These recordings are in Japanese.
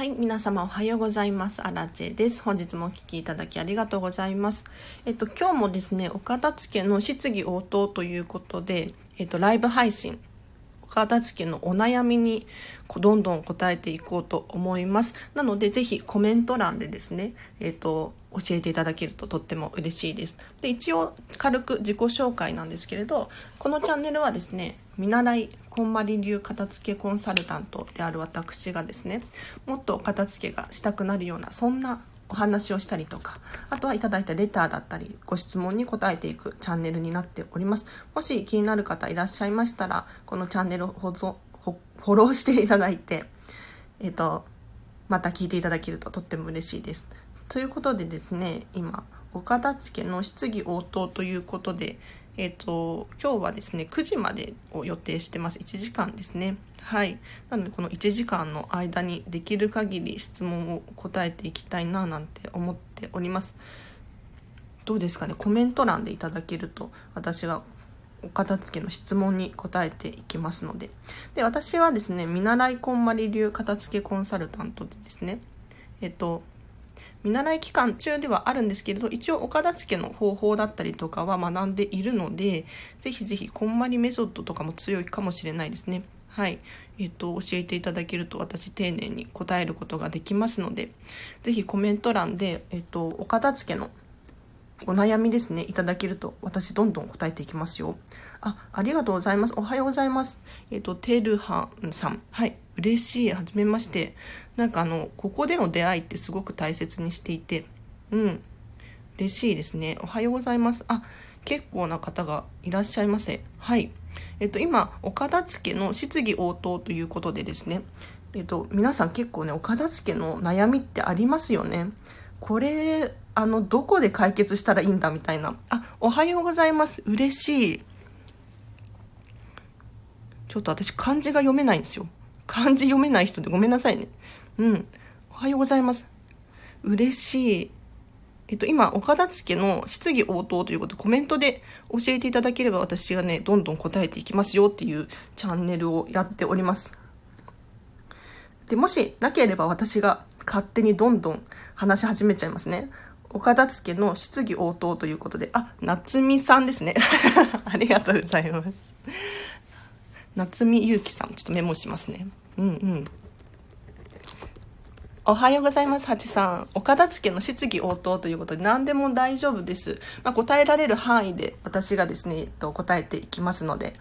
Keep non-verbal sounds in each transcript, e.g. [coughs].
はい、皆様おはようございます。アラチェです。本日もお聴きいただきありがとうございます。えっと、今日もですね、お片付けの質疑応答ということで、えっと、ライブ配信、お片付けのお悩みにどんどん答えていこうと思います。なので、ぜひコメント欄でですね、えっと、教えていただけるととっても嬉しいです。で、一応、軽く自己紹介なんですけれど、このチャンネルはですね、見習いこんまり流片付けコンサルタントである私がですねもっと片付けがしたくなるようなそんなお話をしたりとかあとはいただいたレターだったりご質問に答えていくチャンネルになっております。もし気になる方いらっしゃいましたらこのチャンネルをフォローしていただいてえっ、とまた聞いていただけるととっても嬉しいです。ということでですね今お片付けの質疑応答ということでえっ、と、今日はですね、9時までを予定してます。1時間ですね。はい。なので、この1時間の間にできる限り質問を答えていきたいな、なんて思っております。どうですかね、コメント欄でいただけると、私がお片付けの質問に答えていきますので。で、私はですね、見習いこんまり流片付けコンサルタントでですね、えっと、見習い期間中ではあるんですけれど一応お片付の方法だったりとかは学んでいるのでぜひぜひこんまりメソッドとかも強いかもしれないですね。はい。えっ、と教えていただけると私丁寧に答えることができますのでぜひコメント欄で、えっ、と、お片付のお悩みですねいただけると私どんどん答えていきますよ。あありがとうございます。おはようございます。えっ、とてるはんさん。はい。嬉しい。はじめまして。なんかあのここでの出会いってすごく大切にしていて。うん。嬉しいですね。おはようございます。あ結構な方がいらっしゃいませ。はい。えっと今お片付けの質疑応答ということでですね。えっと皆さん結構ねお片付けの悩みってありますよね。これあのどこで解決したらいいんだみたいな。あおはようございます。嬉しい。ちょっと私漢字が読めないんですよ漢字読めない人でごめんなさいね。うん。おはようございます。嬉しい。えっと、今、お片付の質疑応答ということでコメントで教えていただければ私がね、どんどん答えていきますよっていうチャンネルをやっております。で、もしなければ私が勝手にどんどん話し始めちゃいますね。お片付の質疑応答ということで、あ、夏美さんですね。[laughs] ありがとうございます。夏美ゆうきさん、ちょっとメモしますね。うんうん。おはようございます、ハチさん。お片付けの質疑応答ということで何でも大丈夫です。まあ、答えられる範囲で私がですね、えっと、答えていきますので。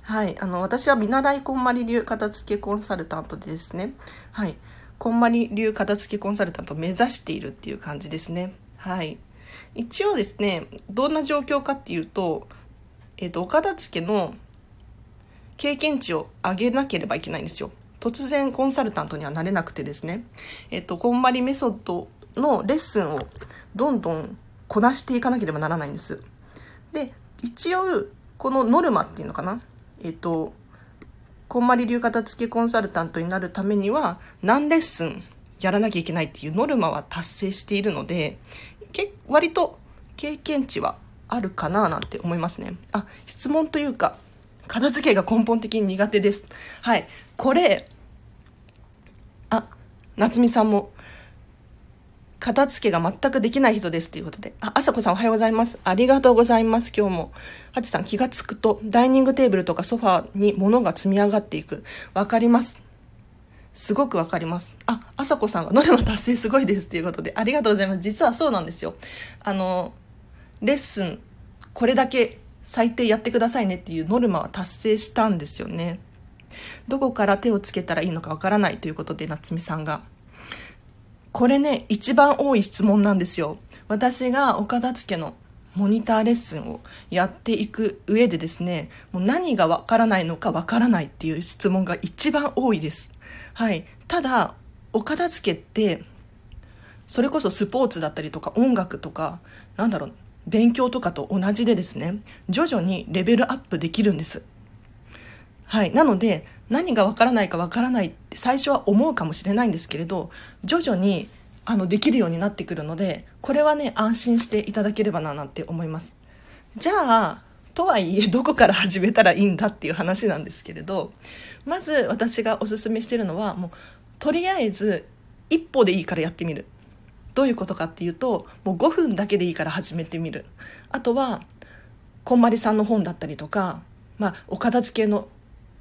はい。あの、私は見習いこんまり流片付けコンサルタントでですね。はい。こんまり流片付けコンサルタントを目指しているっていう感じですね。はい。一応ですね、どんな状況かっていうと、えっ、と、お片付けの経験値を上げなければいけないんですよ。突然コンサルタントにはなれなくてですね、えっと、こんまりメソッドのレッスンをどんどんこなしていかなければならないんです。で、一応、このノルマっていうのかなえっと、こんまり流片付けコンサルタントになるためには何レッスンやらなきゃいけないっていうノルマは達成しているので、け割と経験値はあるかななんて思いますね。あ、質問というか、片付けが根本的に苦手です。はい。これ、あ、夏美さんも、片付けが全くできない人ですということで。あ、あさこさんおはようございます。ありがとうございます、今日も。はちさん気がつくと、ダイニングテーブルとかソファーに物が積み上がっていく。わかります。すごくわかります。あ、あさこさんがノルマ達成すごいですっていうことで、ありがとうございます。実はそうなんですよ。あの、レッスン、これだけ最低やってくださいねっていうノルマは達成したんですよね。どこから手をつけたらいいのかわからないということで、夏美さんが。これね、一番多い質問なんですよ。私がお片付のモニターレッスンをやっていく上でですね、もう何がわからないのかわからないっていう質問が一番多いです。はい。ただ、お片付って、それこそスポーツだったりとか音楽とか、なんだろう、勉強とかと同じでですね、徐々にレベルアップできるんです。はい。なので、何がわからないかわからないって最初は思うかもしれないんですけれど、徐々にあのできるようになってくるので、これはね、安心していただければななんて思います。じゃあ、とはいえ、どこから始めたらいいんだっていう話なんですけれど、まず私がおすすめしてるのは、もう、とりあえず、一歩でいいからやってみるどういうことかっていうともう5分だけでいいから始めてみる。あとはこんまりさんの本だったりとか、まあ、お片付けの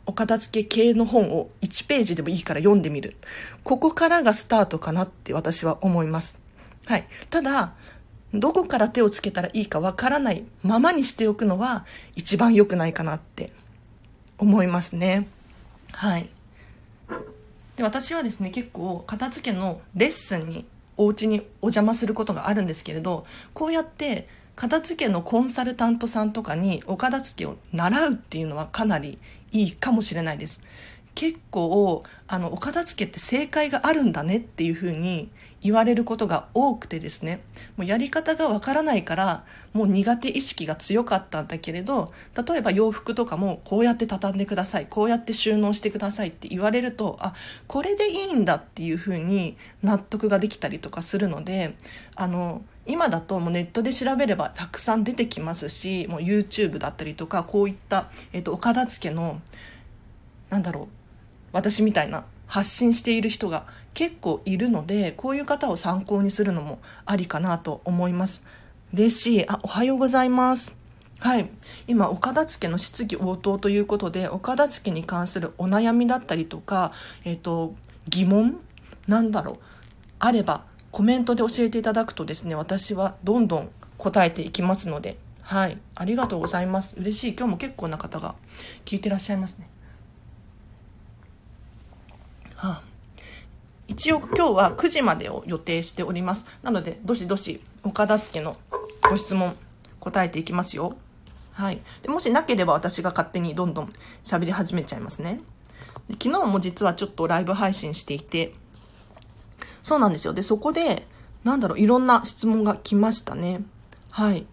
お片付け系の本を1ページでもいいから読んでみる。ここからがスタートかなって私は思います。はい。ただどこから手をつけたらいいかわからないままにしておくのは一番良くないかなって思いますね。はい。で私はですね結構片付けのレッスンにお家にお邪魔することがあるんですけれどこうやって片付けのコンサルタントさんとかにお片付けを習うっていうのはかなりいいかもしれないです。結構あのお片付けって正解があるんだねっていうふうに言われることが多くてですね。もうやり方がわからないからもう苦手意識が強かったんだけれど例えば洋服とかもこうやって畳んでくださいこうやって収納してくださいって言われるとあこれでいいんだっていうふうに納得ができたりとかするのであの今だともうネットで調べればたくさん出てきますしもう YouTube だったりとかこういった、えっと、お片付けのなんだろう私みたいな発信している人が結構いるのでこういう方を参考にするのもありかなと思います。嬉しい。あおはようございます。はい。今お片付の質疑応答ということでお片付に関するお悩みだったりとか、えっ、ー、と疑問なんだろう。あればコメントで教えていただくとですね私はどんどん答えていきますので。はい。ありがとうございます。嬉しい。今日も結構な方が聞いてらっしゃいますね。はあ一応今日は9時までを予定しております。なので、どしどしお片付のご質問答えていきますよ。はい。でもしなければ私が勝手にどんどん喋り始めちゃいますね。で昨日も実はちょっとライブ配信していて、そうなんですよ。で、そこで、なんだろう、いろんな質問が来ましたね。はい。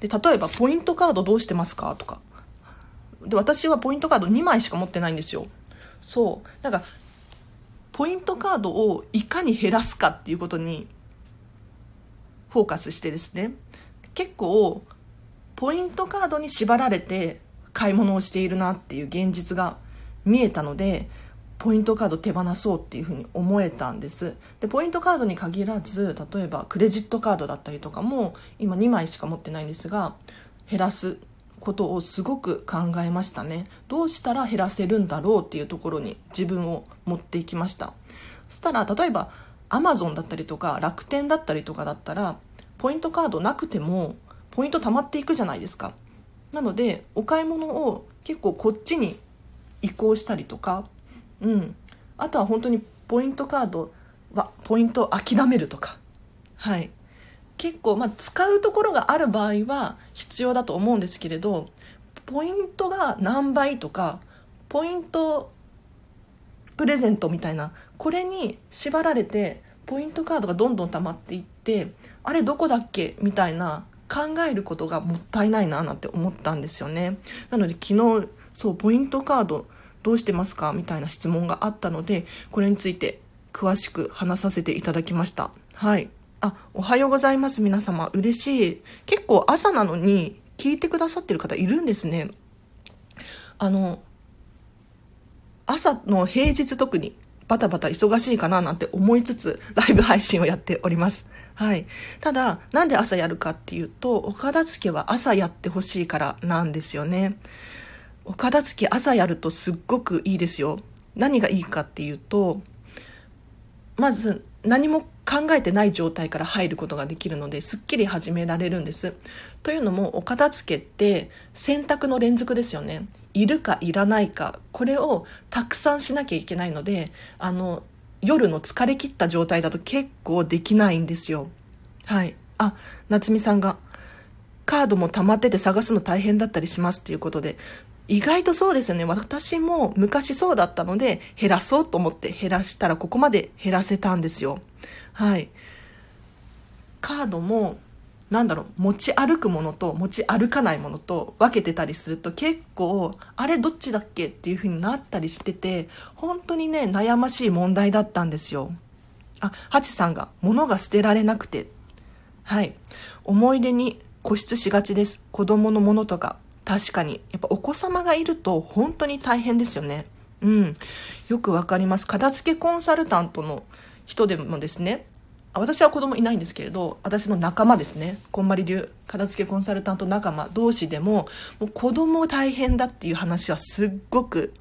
で、例えば、ポイントカードどうしてますか？とか。で、私はポイントカード2枚しか持ってないんですよ。そう。なんか、ポイントカードをいかに減らすかっていうことにフォーカスしてですね結構ポイントカードに縛られて買い物をしているなっていう現実が見えたのでポイントカード手放そうっていうふうに思えたんですでポイントカードに限らず例えばクレジットカードだったりとかも今2枚しか持ってないんですが減らすことをすごく考えましたね。どうしたら減らせるんだろうっていうところに自分を持っていきました。そしたら例えばアマゾンだったりとか楽天だったりとかだったらポイントカードなくてもポイント貯まっていくじゃないですか。なのでお買い物を結構こっちに移行したりとかうん。あとは本当にポイントカードはポイントを諦めるとか。はい。結構、まあ、使うところがある場合は必要だと思うんですけれどポイントが何倍とかポイントプレゼントみたいなこれに縛られてポイントカードがどんどん溜まっていってあれどこだっけみたいな考えることがもったいないななんて思ったんですよね。なので昨日そうポイントカードどうしてますかみたいな質問があったのでこれについて詳しく話させていただきました。はい。あ、おはようございます、皆様。嬉しい。結構朝なのに聞いてくださってる方いるんですね。あの、朝の平日特にバタバタ忙しいかななんて思いつつライブ配信をやっております。はい。ただ、なんで朝やるかっていうと、お片付けは朝やってほしいからなんですよね。お片付け朝やるとすっごくいいですよ。何がいいかっていうと、まず何も考えてない状態から入ることができるのですっきり始められるんですというのもお片付けって選択の連続ですよねいるかいらないかこれをたくさんしなきゃいけないのであの夜の疲れ切った状態だと結構できないんですよはいあ夏美さんがカードも溜まってて探すの大変だったりしますっていうことで意外とそうですよね。私も昔そうだったので、減らそうと思って減らしたらここまで減らせたんですよ。はい。カードも、なんだろう、持ち歩くものと持ち歩かないものと分けてたりすると結構、あれどっちだっけっていう風になったりしてて、本当にね、悩ましい問題だったんですよ。あ、ハチさんが、物が捨てられなくて。はい。思い出に固執しがちです。子供のものとか、確かに。やっぱお子様がいると本当に大変ですよね。うん。よくわかります。片付けコンサルタントの人でもですね、私は子供いないんですけれど、私の仲間ですね、こんまり流片付けコンサルタント仲間同士でも、もう子供大変だっていう話はすっごく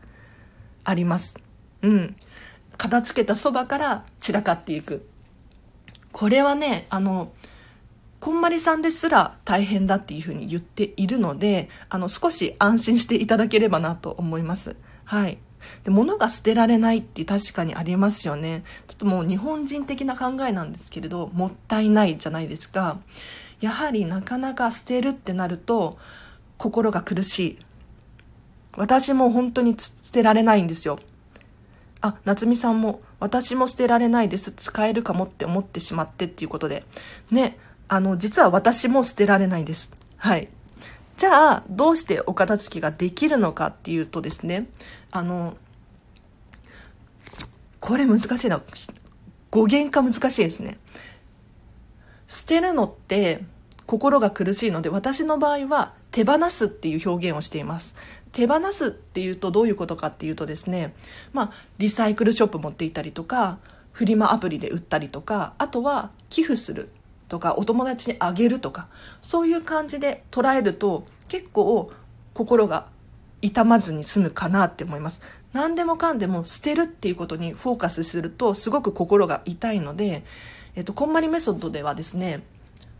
あります。うん。片付けたそばから散らかっていく。これはね、あの、こんまりさんですら大変だっていうふうに言っているので、あの、少し安心していただければなと思います。はい。で物が捨てられないって確かにありますよね。ちょっともう日本人的な考えなんですけれど、もったいないじゃないですか。やはりなかなか捨てるってなると、心が苦しい。私も本当に捨てられないんですよ。あ、夏美さんも、私も捨てられないです。使えるかもって思ってしまってっていうことで。ね、あの、実は私も捨てられないです。はい。じゃあ、どうしてお片付けができるのかっていうとですね、あの、これ難しいな。語源化難しいですね。捨てるのって心が苦しいので、私の場合は手放すっていう表現をしています。手放すっていうとどういうことかっていうとですね、まあ、リサイクルショップ持っていたりとか、フリマアプリで売ったりとか、あとは寄付するとか、お友達にあげるとか、そういう感じで捉えると結構心が痛まずに済むかなって思います。何でもかんでも捨てるっていうことにフォーカスするとすごく心が痛いので、えっと、こんまりメソッドではですね、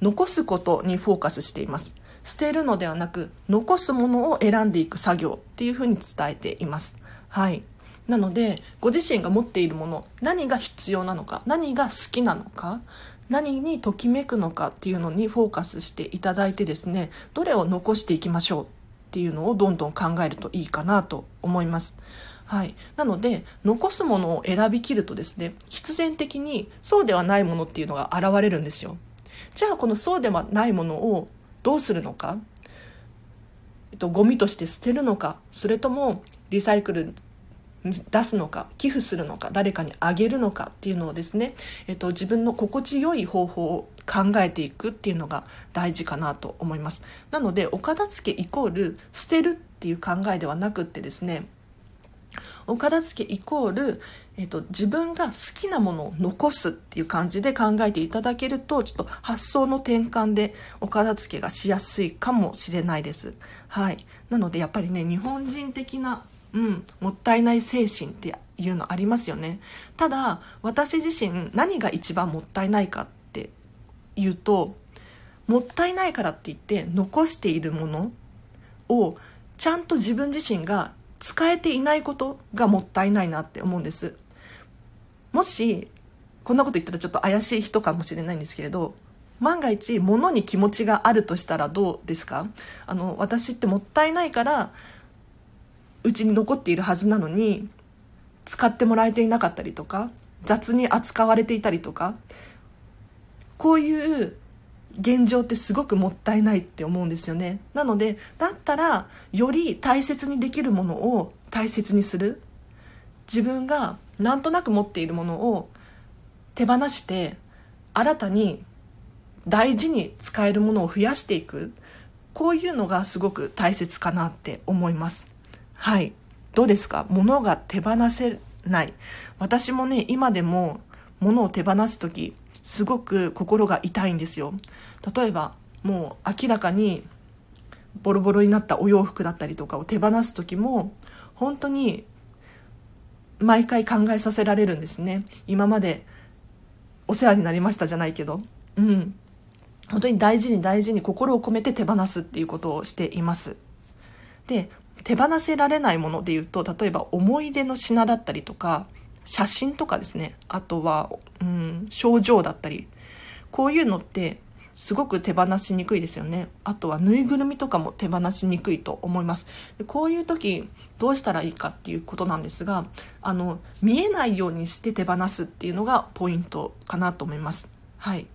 残すことにフォーカスしています。捨てるのではなく残すものを選んでいく作業っていうふうに伝えていますはいなのでご自身が持っているもの何が必要なのか何が好きなのか何にときめくのかっていうのにフォーカスしていただいてですねどれを残していきましょうっていうのをどんどん考えるといいかなと思いますはい。なので、残すものを選びきるとですね、必然的にそうではないものっていうのが現れるんですよ。じゃあ、このそうではないものをどうするのか、えっと、ゴミとして捨てるのか？それともリサイクル出すのか寄付するのか誰かにあげるのかっていうのをですね、えっと、自分の心地よい方法を考えていくっていうのが大事かなと思いますなのでお片付けイコール捨てるっていう考えではなくってですねお片付けイコール、えっと、自分が好きなものを残すっていう感じで考えていただけると、ちょっと発想の転換でお片付けがしやすいかもしれないです。はい。なのでやっぱりね、日本人的な、うん、もったいない精神っていうのありますよね。ただ、私自身何が一番もったいないかっていうと、もったいないからって言って残しているものをちゃんと自分自身が使えていないことがもったいないなって思うんですもしこんなこと言ったらちょっと怪しい人かもしれないんですけれど万が一物に気持ちがあるとしたらどうですか？あの私ってもったいないからうちに残っているはずなのに使ってもらえていなかったりとか雑に扱われていたりとかこういう現状ってすごくもったいないって思うんですよね。なのでだったらより大切にできるものを大切にする。自分がなんとなく持っているものを手放して新たに大事に使えるものを増やしていく。こういうのがすごく大切かなって思います。はい。どうですか？物が手放せない。私もね今でも物を手放す時すごく心が痛いんですよ。例えばもう明らかにボロボロになったお洋服だったりとかを手放す時も本当に毎回考えさせられるんですね。今までお世話になりましたじゃないけど。うん。本当に大事に大事に心を込めて手放すっていうことをしています。で手放せられないものでいうと例えば思い出の品だったりとか写真とかですね。あとは、うん、症状だったり。こういうのってすごく手放しにくいですよね。あとはぬいぐるみとかも手放しにくいと思います。でこういう時どうしたらいいかっていうことなんですがあの見えないようにして手放すっていうのがポイントかなと思います。はい。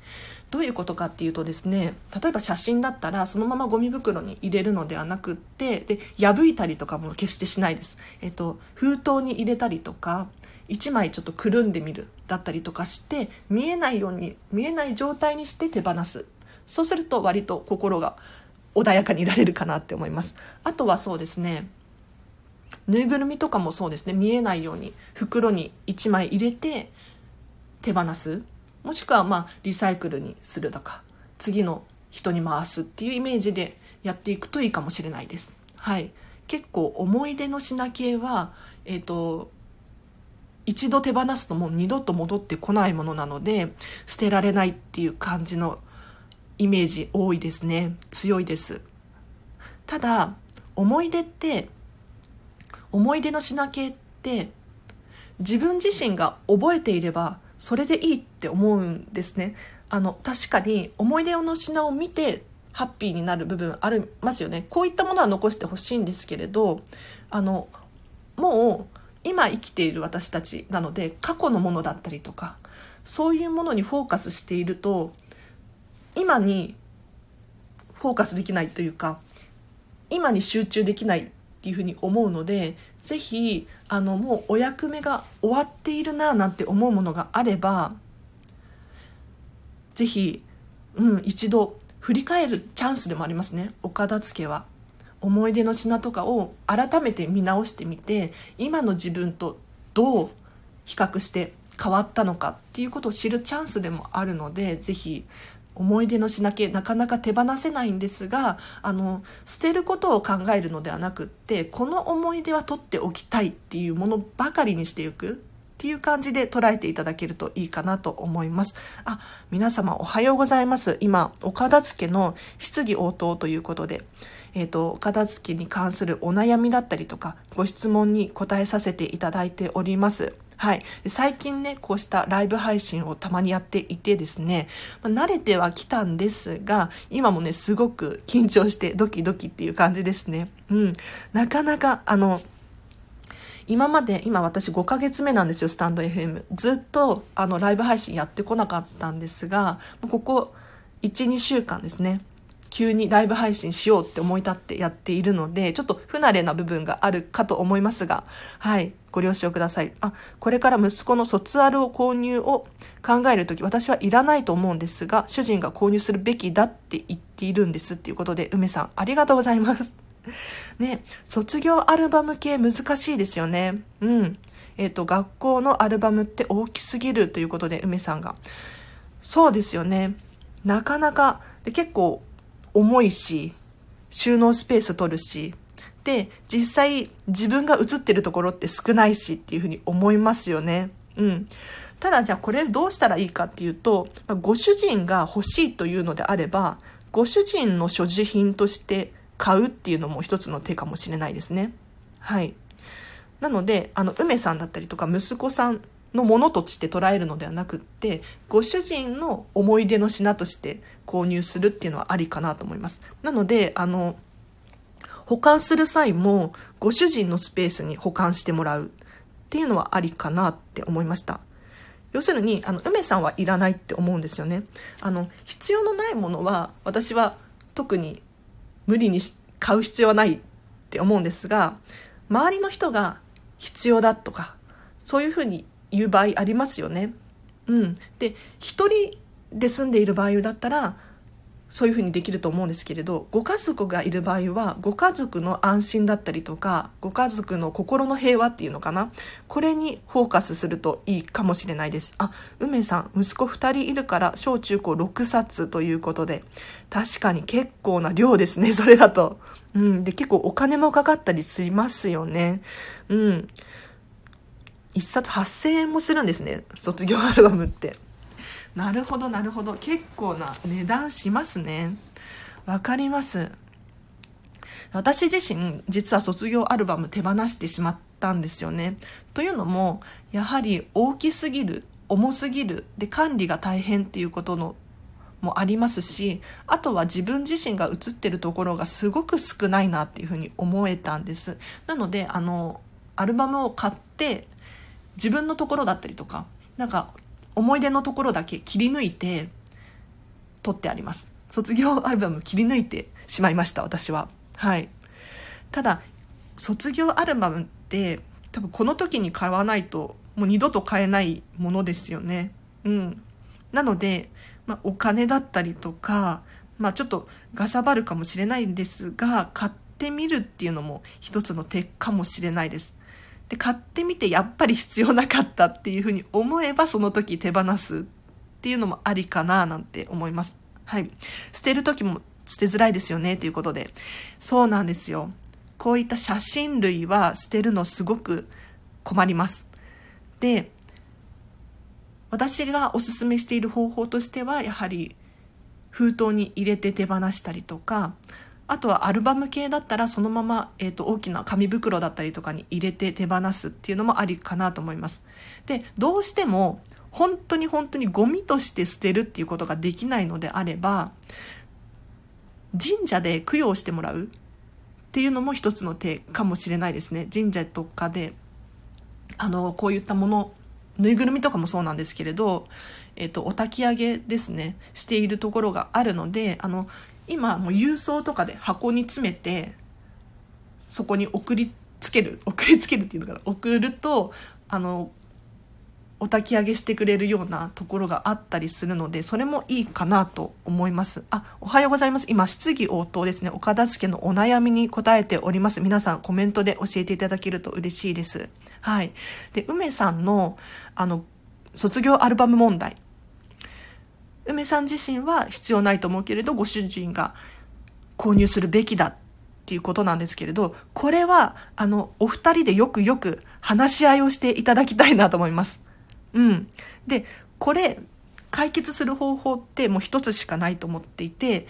どういうことかっていうとですね例えば写真だったらそのままゴミ袋に入れるのではなくってで破いたりとかも決してしないです、えっと、封筒に入れたりとか1枚ちょっとくるんでみるだったりとかして見えないように見えない状態にして手放す。そうすると割と心が穏やかにいられるかなって思います。あとはそうですねぬいぐるみとかもそうですね。見えないように袋に1枚入れて手放す。もしくはまあリサイクルにするとか次の人に回すっていうイメージでやっていくといいかもしれないです。はい、結構思い出の品系は、えーと、一度手放すともう二度と戻ってこないものなので捨てられないっていう感じのイメージ多いですね。強いです。ただ思い出って思い出の品系って自分自身が覚えていればそれでいいって思うんですね。あの確かに思い出の品を見てハッピーになる部分ありますよね。こういったものは残してほしいんですけれどあのもう今生きている私たちなので過去のものだったりとかそういうものにフォーカスしていると今にフォーカスできないというか今に集中できないっていうふうに思うのでぜひあのもうお役目が終わっているななんて思うものがあればぜひ、うん、一度振り返るチャンスでもありますね。お片付けは。思い出の品とかを改めて見直してみて今の自分とどう比較して変わったのかっていうことを知るチャンスでもあるのでぜひ思い出の品系なかなか手放せないんですがあの捨てることを考えるのではなくってこの思い出は取っておきたいっていうものばかりにしていくっていう感じで捉えていただけるといいかなと思います。あ、皆様おはようございます。今、お片付けの質疑応答ということで、えっ、ー、と、片付けに関するお悩みだったりとか、ご質問に答えさせていただいております。はい。最近ね、こうしたライブ配信をたまにやっていてですね、まあ、慣れてはきたんですが、今もね、すごく緊張してドキドキっていう感じですね。うん。なかなか、あの、今まで、今私5ヶ月目なんですよ、スタンド FM。ずっと、あの、ライブ配信やってこなかったんですが、ここ1、2週間ですね、急にライブ配信しようって思い立ってやっているので、ちょっと不慣れな部分があるかと思いますが、はい、ご了承ください。あ、これから息子の卒アルを購入を考えるとき、私はいらないと思うんですが、主人が購入するべきだって言っているんですっていうことで、梅さん、ありがとうございます。[laughs] ね、卒業アルバム系難しいですよね。うん。えっ、ー、と、学校のアルバムって大きすぎるということで、梅さんが。そうですよね。なかなか、で結構重いし、収納スペース取るし、で、実際自分が映ってるところって少ないしっていうふうに思いますよね。うん。ただじゃあこれどうしたらいいかっていうと、ご主人が欲しいというのであれば、ご主人の所持品として買うっていうのも一つの手かもしれないですね。はい。なので、あの、梅さんだったりとか息子さんのものとして捉えるのではなくって、ご主人の思い出の品として購入するっていうのはありかなと思います。なので、あの、保管する際も、ご主人のスペースに保管してもらうっていうのはありかなって思いました。要するに、あの、梅さんはいらないって思うんですよね。あの、必要のないものは、私は特に無理に買う必要はないって思うんですが、周りの人が必要だとか、そういうふうに言う場合ありますよね。うん。で、一人で住んでいる場合だったら、そういうふうにできると思うんですけれど、ご家族がいる場合は、ご家族の安心だったりとか、ご家族の心の平和っていうのかな。これにフォーカスするといいかもしれないです。あ、梅さん、息子2人いるから、小中高6冊ということで、確かに結構な量ですね、[laughs] それだと。うん。で、結構お金もかかったりしますよね。うん。1冊8000円もするんですね、卒業アルバムって。なるほどなるほど。結構な値段しますね。わかります。私自身実は卒業アルバム手放してしまったんですよね。というのもやはり大きすぎる重すぎるで管理が大変っていうことのもありますしあとは自分自身が映ってるところがすごく少ないなっていうふうに思えたんです。なのであのアルバムを買って自分のところだったりとかなんか思い出のところだけ切り抜いて撮ってあります。卒業アルバム切り抜いてしまいました私は。はい。ただ卒業アルバムって多分この時に買わないともう二度と買えないものですよね。うん。なので、まあ、お金だったりとかまあちょっとがさばるかもしれないんですが買ってみるっていうのも一つの手かもしれないです。で、買ってみてやっぱり必要なかったっていうふうに思えばその時手放すっていうのもありかななんて思います。はい。捨てる時も捨てづらいですよねということで。そうなんですよ。こういった写真類は捨てるのすごく困ります。で、私がおすすめしている方法としては、やはり封筒に入れて手放したりとか、あとはアルバム系だったらそのまま、えーと、大きな紙袋だったりとかに入れて手放すっていうのもありかなと思います。で、どうしても本当に本当にゴミとして捨てるっていうことができないのであれば、神社で供養してもらうっていうのも一つの手かもしれないですね。神社とかで、あの、こういったものぬいぐるみとかもそうなんですけれど、えっ、と、お焚き上げですね、しているところがあるので、あの、今もう郵送とかで箱に詰めて、そこに送りつける、[laughs] 送りつけるっていうのかな、送ると、あの、お焚き上げしてくれるようなところがあったりするので、それもいいかなと思います。あ、おはようございます。今、質疑応答ですね。岡田付のお悩みに答えております。皆さんコメントで教えていただけると嬉しいです。はい。で、梅さんの、あの、卒業アルバム問題。梅さん自身は必要ないと思うけれど、ご主人が購入するべきだっていうことなんですけれど、これは、あの、お二人でよくよく話し合いをしていただきたいなと思います。うん。で、これ、解決する方法ってもう一つしかないと思っていて、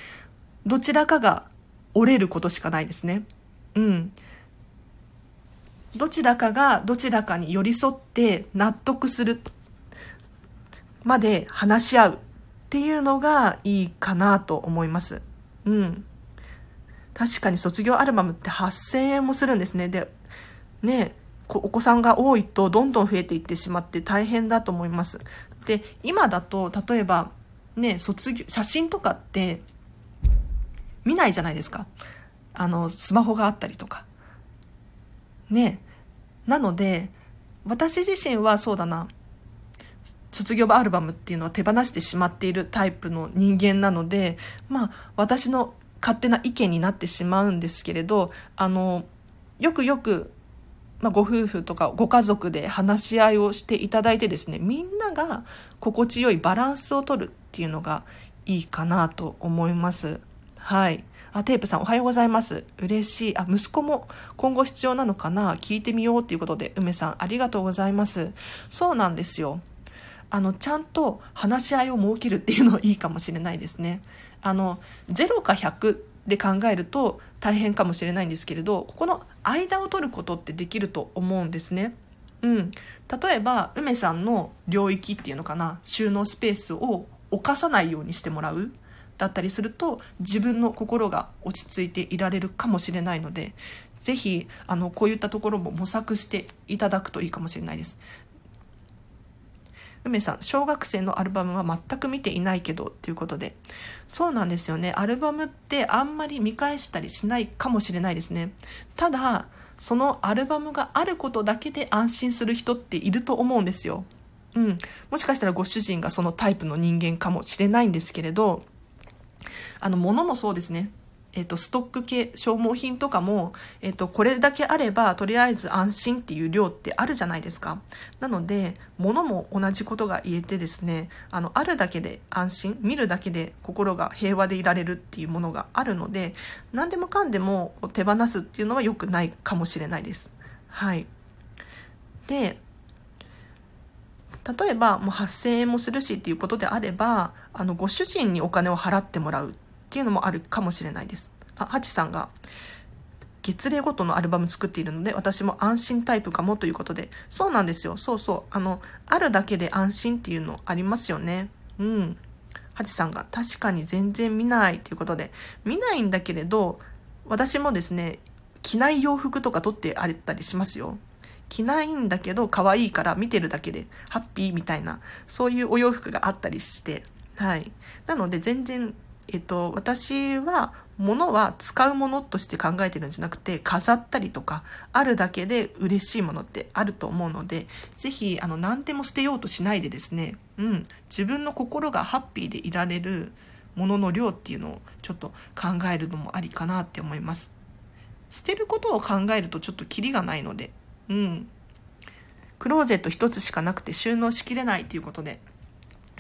どちらかが折れることしかないですね。うん。どちらかがどちらかに寄り添って納得するまで話し合うっていうのがいいかなと思います。うん。確かに卒業アルバムって8000円もするんですね。で、ねお子さんが多いとどんどん増えていってしまって大変だと思います。で、今だと、例えば、ね、卒業、写真とかって見ないじゃないですか。あの、スマホがあったりとか。ね。なので、私自身はそうだな、卒業アルバムっていうのは手放してしまっているタイプの人間なので、まあ、私の勝手な意見になってしまうんですけれど、あの、よくよくまあ、ご夫婦とかご家族で話し合いをしていただいてですねみんなが心地よいバランスを取るっていうのがいいかなと思います。はい。あテープさんおはようございます。嬉しい。あ息子も今後必要なのかな？聞いてみようっていうことで梅さんありがとうございます。そうなんですよ。あのちゃんと話し合いを設けるっていうのいいかもしれないですねあの0か100で考えると大変かもしれないんですけれどここの間を取ることってできると思うんですね。うん、例えば梅さんの領域っていうのかな収納スペースを犯さないようにしてもらうだったりすると自分の心が落ち着いていられるかもしれないのでぜひあのこういったところも模索していただくといいかもしれないです。梅さん、小学生のアルバムは全く見ていないけど、ということで。そうなんですよね。アルバムってあんまり見返したりしないかもしれないですね。ただ、そのアルバムがあることだけで安心する人っていると思うんですよ。うん。もしかしたらご主人がそのタイプの人間かもしれないんですけれど、あの、物もそうですね。えっ、と、ストック系、消耗品とかも、えっ、と、これだけあれば、とりあえず安心っていう量ってあるじゃないですか。なので、物も同じことが言えてですね、あの、あるだけで安心、見るだけで心が平和でいられるっていうものがあるので、何でもかんでも手放すっていうのは良くないかもしれないです。はい。で、例えばもう8000円もするしっていうことであれば、あの、ご主人にお金を払ってもらうっていうのもあるかもしれないです。あ、ハチさんが、月齢ごとのアルバム作っているので、私も安心タイプかもということで、そうなんですよ。そうそう。あの、あるだけで安心っていうのありますよね。うん。ハチさんが、確かに全然見ないということで、見ないんだけれど、私もですね、着ない洋服とか撮ってあったりしますよ。着ないんだけど可愛いから見てるだけでハッピーみたいなそういうお洋服があったりしてはいなので全然えっと、私は物は使うものとして考えてるんじゃなくて飾ったりとかあるだけで嬉しいものってあると思うので是非あの何でも捨てようとしないでですね、うん、自分の心がハッピーでいられるものの量っていうのをちょっと考えるのもありかなって思います。捨てることを考えるとちょっとキリがないので、うん。クローゼット一つしかなくて収納しきれないということで、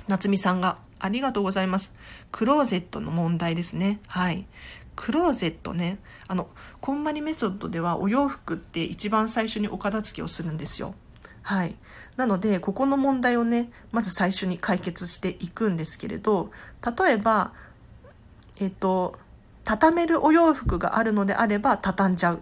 夏美さんがありがとうございます。クローゼットの問題ですね。はい。クローゼットね、あの、こんまりメソッドではお洋服って一番最初にお片付けをするんですよ。はい。なので、ここの問題をね、まず最初に解決していくんですけれど、例えば、えっと、畳めるお洋服があるのであれば、畳んじゃう。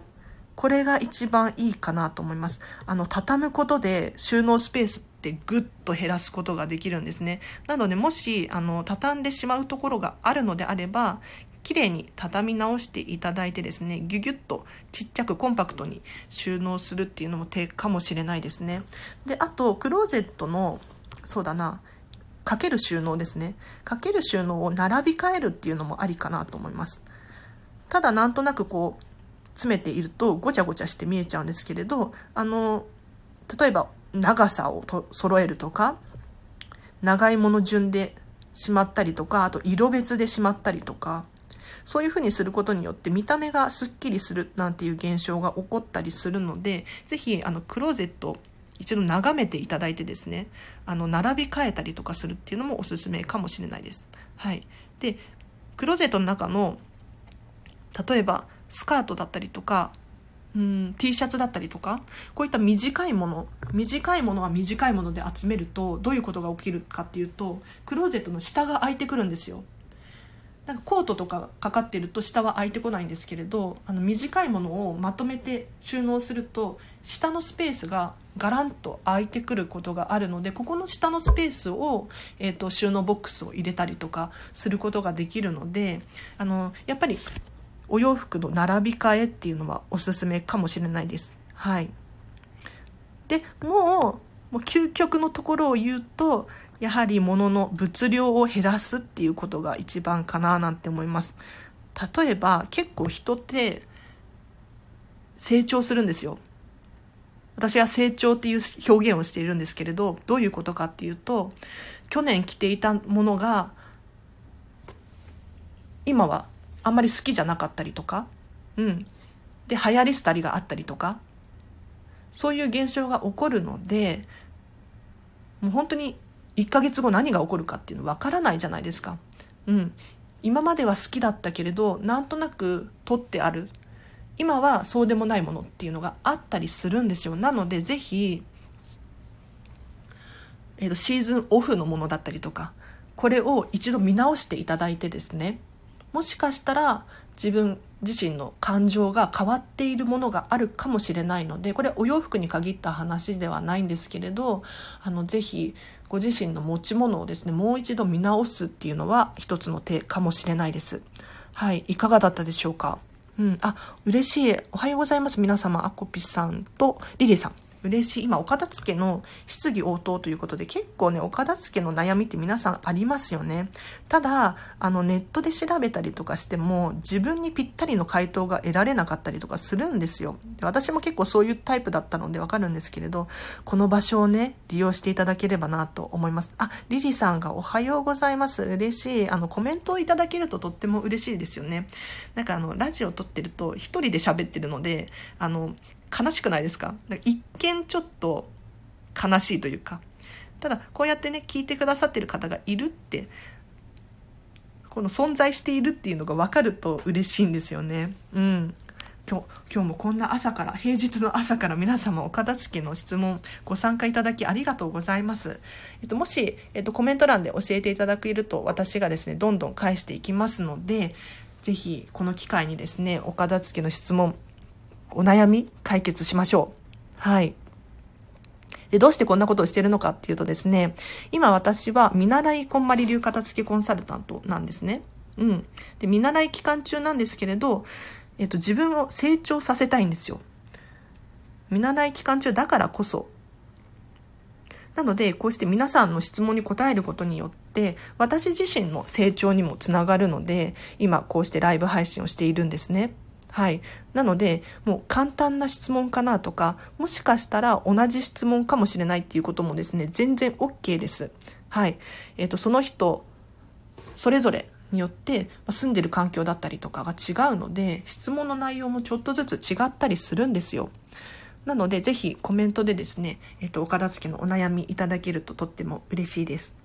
これが一番いいかなと思います。あの、畳むことで収納スペースってぐっと減らすことができるんですね。なので、もし、あの、畳んでしまうところがあるのであれば、綺麗に畳み直していただいてですねギュギュッとちっちゃくコンパクトに収納するっていうのも手かもしれないですね。であとクローゼットのそうだなかける収納ですね。かける収納を並び替えるっていうのもありかなと思います。ただなんとなくこう詰めているとごちゃごちゃして見えちゃうんですけれどあの例えば長さをと揃えるとか長いもの順でしまったりとかあと色別でしまったりとかそういうふうにすることによって見た目がすっきりするなんていう現象が起こったりするので、ぜひあのクローゼット一度眺めていただいてですね、あの並び替えたりとかするっていうのもおすすめかもしれないです。はい。で、クローゼットの中の例えばスカートだったりとかうん、T シャツだったりとかこういった短いもの短いものは短いもので集めるとどういうことが起きるかっていうとクローゼットの下が開いてくるんですよ。なんかコートとかかかってると下は開いてこないんですけれどあの短いものをまとめて収納すると下のスペースがガランと開いてくることがあるのでここの下のスペースを、えーと、収納ボックスを入れたりとかすることができるのであのやっぱりお洋服の並び替えっていうのはおすすめかもしれないです。はい、でもうもう究極のところを言うとやはり物の物量を減らすっていうことが一番かななんて思います。例えば結構人って成長するんですよ。私は成長っていう表現をしているんですけれど、どういうことかっていうと、去年着ていたものが、今はあんまり好きじゃなかったりとか、うん。で、流行り廃りがあったりとか、そういう現象が起こるので、もう本当に1ヶ月後何が起こるかっていうのわからないじゃないですか。うん。今までは好きだったけれど、なんとなく取ってある。今はそうでもないものっていうのがあったりするんですよ。なので、ぜひ、えーと、シーズンオフのものだったりとか、これを一度見直していただいてですね、もしかしたら自分自身の感情が変わっているものがあるかもしれないのでこれお洋服に限った話ではないんですけれどあのぜひご自身の持ち物をですね、もう一度見直すっていうのは一つの手かもしれないです。はい、いかがだったでしょうか？うん、あ、嬉しい。おはようございます。皆様、アコピさんとリリーさん。嬉しい。今、お片付けの質疑応答ということで、結構ね、お片付けの悩みって皆さんありますよね。ただ、あの、ネットで調べたりとかしても、自分にぴったりの回答が得られなかったりとかするんですよ。で私も結構そういうタイプだったのでわかるんですけれど、この場所をね、利用していただければなと思います。あ、リリさんがおはようございます。嬉しい。あの、コメントをいただけるととっても嬉しいですよね。なんかあの、ラジオ撮ってると、一人で喋ってるので、あの、悲しくないですか？か一見ちょっと悲しいというか。ただこうやってね聞いてくださってる方がいるってこの存在しているっていうのが分かると嬉しいんですよね。うん。今日今日もこんな朝から平日の朝から皆様お片付けの質問ご参加いただきありがとうございます、えっと、もし、えっと、コメント欄で教えていただけると私がですねどんどん返していきますのでぜひこの機会にですねお片付けの質問お悩み解決しましょう。はい。で、どうしてこんなことをしてるのかっていうとですね、今私は見習いこんまり流片付けコンサルタントなんですね。うん。で、見習い期間中なんですけれど、えっと、自分を成長させたいんですよ。見習い期間中だからこそ。なので、こうして皆さんの質問に答えることによって、私自身の成長にもつながるので、今こうしてライブ配信をしているんですね。はい。なので、もう簡単な質問かなとか、もしかしたら同じ質問かもしれないっていうこともですね、全然 OK です。はい。えっ、ー、と、その人、それぞれによって住んでる環境だったりとかが違うので質問の内容もちょっとずつ違ったりするんですよ。なのでぜひコメントでですね、えっと、お片付のお悩みいただけるととっても嬉しいです。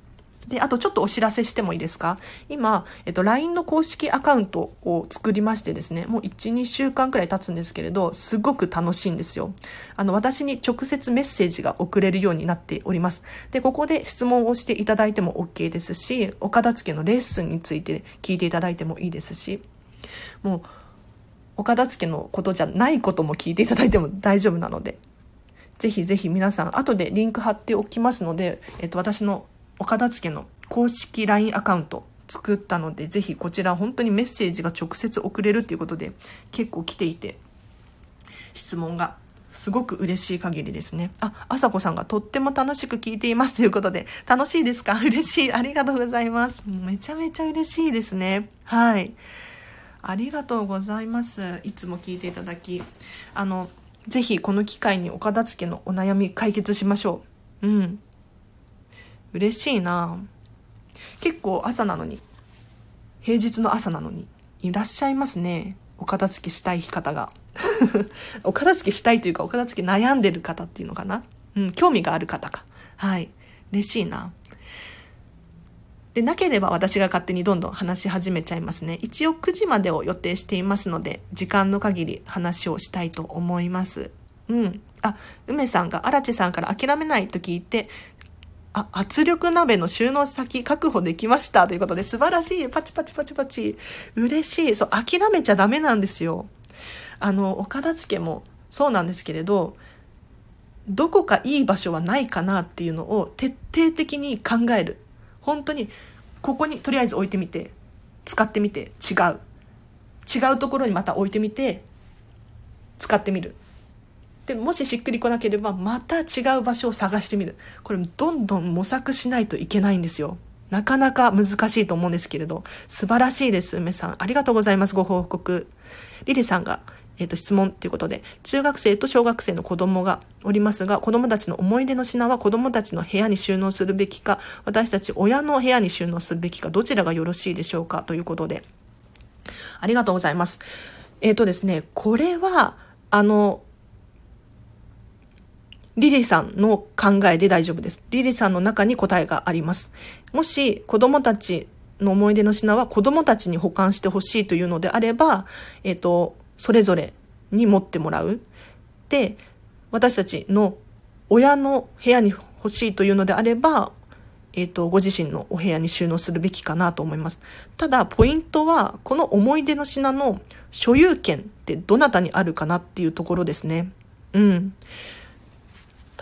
で、あとちょっとお知らせしてもいいですか？今、えっと、LINE の公式アカウントを作りましてですね、もう1、2週間くらい経つんですけれど、すごく楽しいんですよ。あの、私に直接メッセージが送れるようになっております。で、ここで質問をしていただいても OK ですし、お片付けのレッスンについて聞いていただいてもいいですし、もう、お片付けのことじゃないことも聞いていただいても大丈夫なので、ぜひぜひ皆さん、後でリンク貼っておきますので、えっと、私のお片付けの公式 LINE アカウント作ったので、ぜひこちら本当にメッセージが直接送れるっていうことで結構来ていて、質問がすごく嬉しい限りですね。あ、あさこさんがとっても楽しく聞いていますということで、楽しいですか？[laughs] 嬉しい。ありがとうございます。めちゃめちゃ嬉しいですね。はい。ありがとうございます。いつも聞いていただき。あの、ぜひこの機会にお片付けのお悩み解決しましょう。うん。嬉しいな結構朝なのに、平日の朝なのに、いらっしゃいますね。お片付けしたい方が。[laughs] お片付けしたいというか、お片付け悩んでる方っていうのかな。うん、興味がある方か。はい。嬉しいな。で、なければ私が勝手にどんどん話し始めちゃいますね。一応9時までを予定していますので、時間の限り話をしたいと思います。うん。あ、梅さんが荒地さんから諦めないと聞いて、あ、圧力鍋の収納先確保できましたということで素晴らしい。パチパチパチパチ。嬉しい。そう、諦めちゃダメなんですよ。あの、お片付けもそうなんですけれど、どこかいい場所はないかなっていうのを徹底的に考える。本当に、ここにとりあえず置いてみて、使ってみて、違う。違うところにまた置いてみて、使ってみる。でもししっくりこなければまた違う場所を探してみる。これどんどん模索しないといけないんですよ。なかなか難しいと思うんですけれど。素晴らしいです梅さん。ありがとうございますご報告。リリさんがえっ、と、質問ということで、中学生と小学生の子供がおりますが、子供たちの思い出の品は子供たちの部屋に収納するべきか、私たち親の部屋に収納するべきか、どちらがよろしいでしょうかということで。ありがとうございます。えっ、とですね、これは、あの、リリさんの考えで大丈夫です。リリさんの中に答えがあります。もし子供たちの思い出の品は子供たちに保管してほしいというのであれば、えっ、ー、と、それぞれに持ってもらう。で、私たちの親の部屋に欲しいというのであれば、えっ、ー、と、ご自身のお部屋に収納するべきかなと思います。ただ、ポイントは、この思い出の品の所有権ってどなたにあるかなっていうところですね。うん。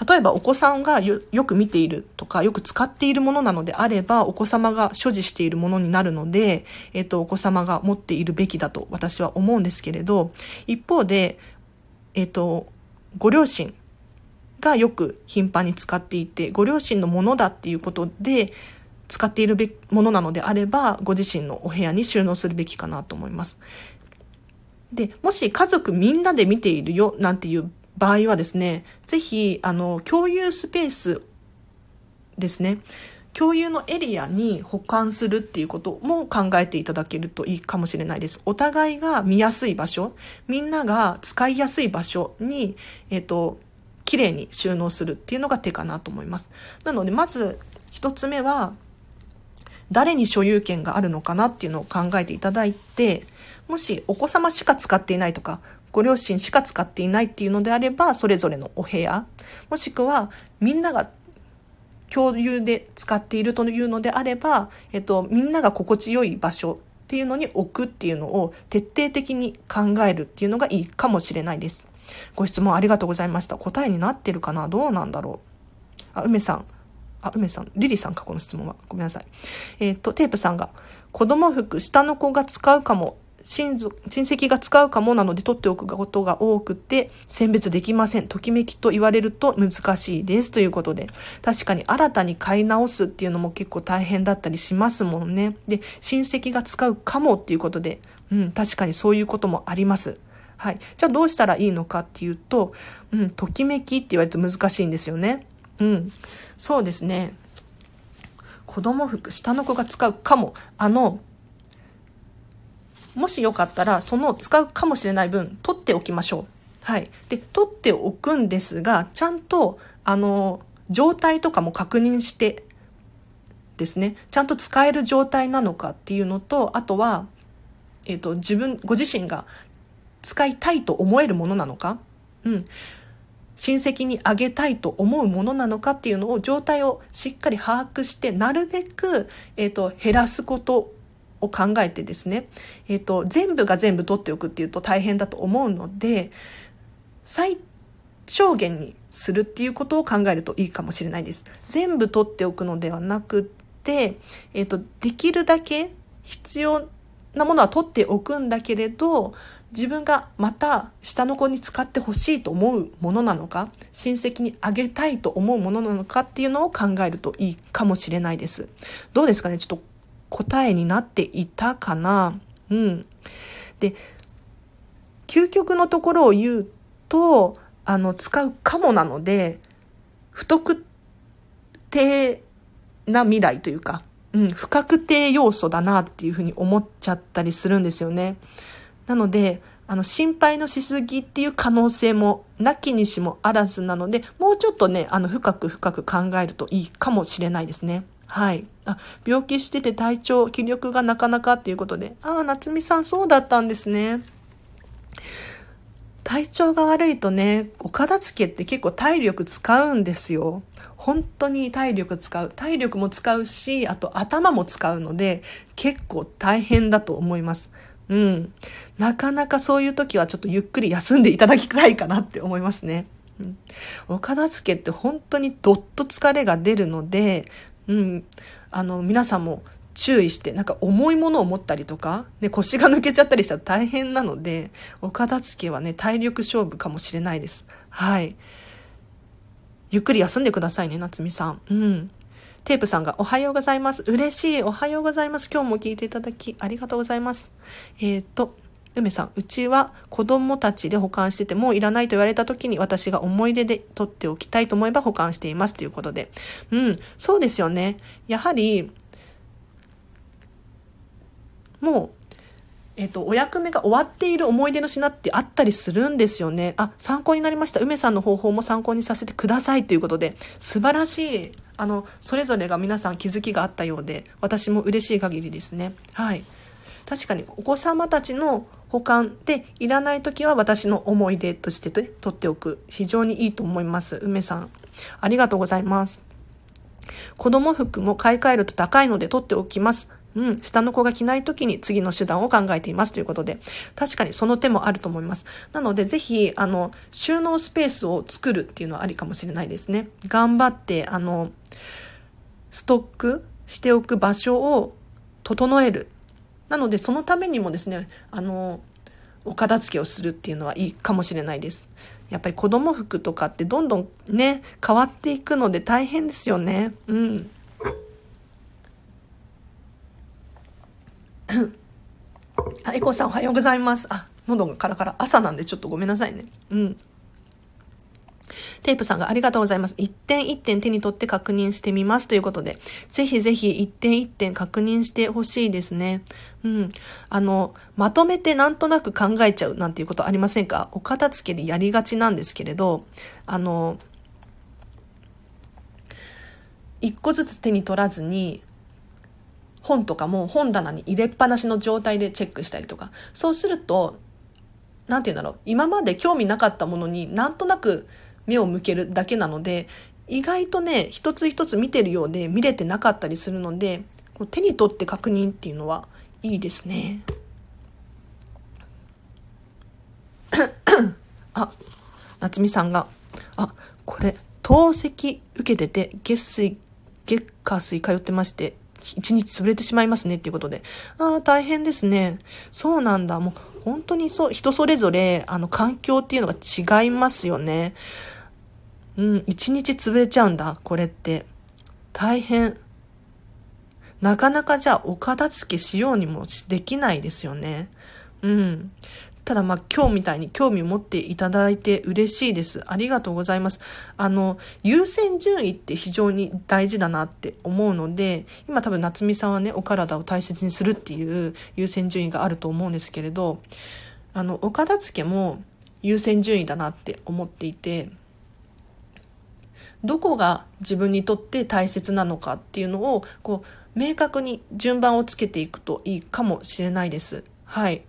例えばお子さんがよく見ているとか、よく使っているものなのであれば、お子様が所持しているものになるので、えっ、と、お子様が持っているべきだと私は思うんですけれど、一方で、えっ、と、ご両親がよく頻繁に使っていて、ご両親のものだっていうことで、使っているべものなのであれば、ご自身のお部屋に収納するべきかなと思います。で、もし家族みんなで見ているよなんていう場合はですね、ぜひ、あの、共有スペースですね。共有のエリアに保管するっていうことも考えていただけるといいかもしれないです。お互いが見やすい場所、みんなが使いやすい場所に、えっ、ー、と、綺麗に収納するっていうのが手かなと思います。なので、まず一つ目は、誰に所有権があるのかなっていうのを考えていただいて、もしお子様しか使っていないとか、ご両親しか使っていないっていうのであれば、それぞれのお部屋、もしくはみんなが共有で使っているというのであれば、えっと、みんなが心地よい場所っていうのに置くっていうのを徹底的に考えるっていうのがいいかもしれないです。ご質問ありがとうございました。答えになってるかな？どうなんだろう？あ、梅さん。あ、梅さん。リリさんか、この質問は。ごめんなさい。えっ、と、テープさんが、子供服、下の子が使うかも親族、親戚が使うかもなので取っておくことが多くて選別できません。ときめきと言われると難しいです。ということで。確かに新たに買い直すっていうのも結構大変だったりしますもんね。で、親戚が使うかもっていうことで、うん、確かにそういうこともあります。はい。じゃあどうしたらいいのかっていうと、うん、ときめきって言われると難しいんですよね。うん。そうですね。子供服、下の子が使うかも。あの、もしよかったら、その使うかもしれない分、取っておきましょう。はい。で、取っておくんですが、ちゃんと、あの、状態とかも確認してですね、ちゃんと使える状態なのかっていうのと、あとは、えっ、ー、と、自分、ご自身が使いたいと思えるものなのか、うん。親戚にあげたいと思うものなのかっていうのを状態をしっかり把握して、なるべく、えっ、ー、と、減らすことを考えてですね、えっ、ー、と、全部が全部取っておくっていうと大変だと思うので、最小限にするっていうことを考えるといいかもしれないです。全部取っておくのではなくって、えっ、ー、と、できるだけ必要なものは取っておくんだけれど、自分がまた下の子に使ってほしいと思うものなのか、親戚にあげたいと思うものなのかっていうのを考えるといいかもしれないです。どうですかね？ちょっと答えになっていたかなうん。で、究極のところを言うと、あの、使うかもなので、不特定な未来というか、うん、不確定要素だなっていうふうに思っちゃったりするんですよね。なので、あの、心配のしすぎっていう可能性も、なきにしもあらずなので、もうちょっとね、あの、深く深く考えるといいかもしれないですね。はい。あ、病気してて体調、気力がなかなかっていうことで。ああ、夏美さんそうだったんですね。体調が悪いとね、お片付けって結構体力使うんですよ。本当に体力使う。体力も使うし、あと頭も使うので、結構大変だと思います。うん。なかなかそういう時はちょっとゆっくり休んでいただきたいかなって思いますね。うん、お片付けって本当にどっと疲れが出るので、うん。あの、皆さんも注意して、なんか重いものを持ったりとか、ね、腰が抜けちゃったりしたら大変なので、お片付けはね、体力勝負かもしれないです。はい。ゆっくり休んでくださいね、夏美さん。うん。テープさんがおはようございます。嬉しい。おはようございます。今日も聞いていただきありがとうございます。えっ、ー、と、梅さん、うちは子供たちで保管しててもういらないと言われた時に私が思い出で取っておきたいと思えば保管していますということで。うん、そうですよね。やはり、もう、えっ、と、お役目が終わっている思い出の品ってあったりするんですよね。あ、参考になりました。梅さんの方法も参考にさせてくださいということで、素晴らしい。あの、それぞれが皆さん気づきがあったようで、私も嬉しい限りですね。はい。確かにお子様たちの保管でいらない時は私の思い出として取っておく。非常にいいと思います。梅さん。ありがとうございます。子供服も買い替えると高いので取っておきます。うん、下の子が着ない時に次の手段を考えていますということで、確かにその手もあると思います。なので、ぜひ、あの、収納スペースを作るっていうのはありかもしれないですね。頑張って、あの、ストックしておく場所を整えるなので、そのためにもですね、あの、お片付けをするっていうのはいいかもしれないです。やっぱり子供服とかってどんどんね、変わっていくので大変ですよね。うん。[coughs] あ、エコさんおはようございます。あ、喉がカラカラ。朝なんでちょっとごめんなさいね。うん。テープさんがありがとうございます。一点一点手に取って確認してみますということで、ぜひぜひ一点一点確認してほしいですね。うん。あの、まとめてなんとなく考えちゃうなんていうことありませんか？お片付けでやりがちなんですけれど、あの、一個ずつ手に取らずに、本とかも本棚に入れっぱなしの状態でチェックしたりとか。そうすると、なんて言うんだろう。今まで興味なかったものになんとなく目を向けるだけなので、意外とね、一つ一つ見てるようで見れてなかったりするので、こう手に取って確認っていうのはいいですね。あ、夏美さんが、あ、これ、透析受けてて、月水、月火水通ってまして、一日潰れてしまいますねっていうことで。ああ、大変ですね。そうなんだ。もう、本当にそう、人それぞれ、あの、環境っていうのが違いますよね。うん、一日潰れちゃうんだ、これって。大変。なかなかじゃあお片付けしようにもできないですよね。うん。ただまあ今日みたいに興味持っていただいて嬉しいです。ありがとうございます。あの、優先順位って非常に大事だなって思うので、今多分夏美さんはね、お体を大切にするっていう優先順位があると思うんですけれど、あの、お片付けも優先順位だなって思っていて、どこが自分にとって大切なのかっていうのを、こう、明確に順番をつけていくといいかもしれないです。はい。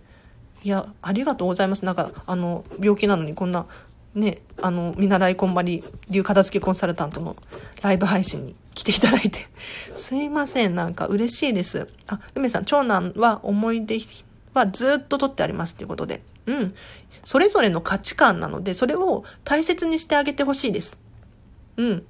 いや、ありがとうございます。なんか、あの、病気なのにこんな、ね、あの、見習いこんばり流片付けコンサルタントのライブ配信に来ていただいて。[laughs] すいません、なんか嬉しいです。あ、梅さん、長男は思い出はずっと取ってありますっていうことで。うん。それぞれの価値観なので、それを大切にしてあげてほしいです。うん。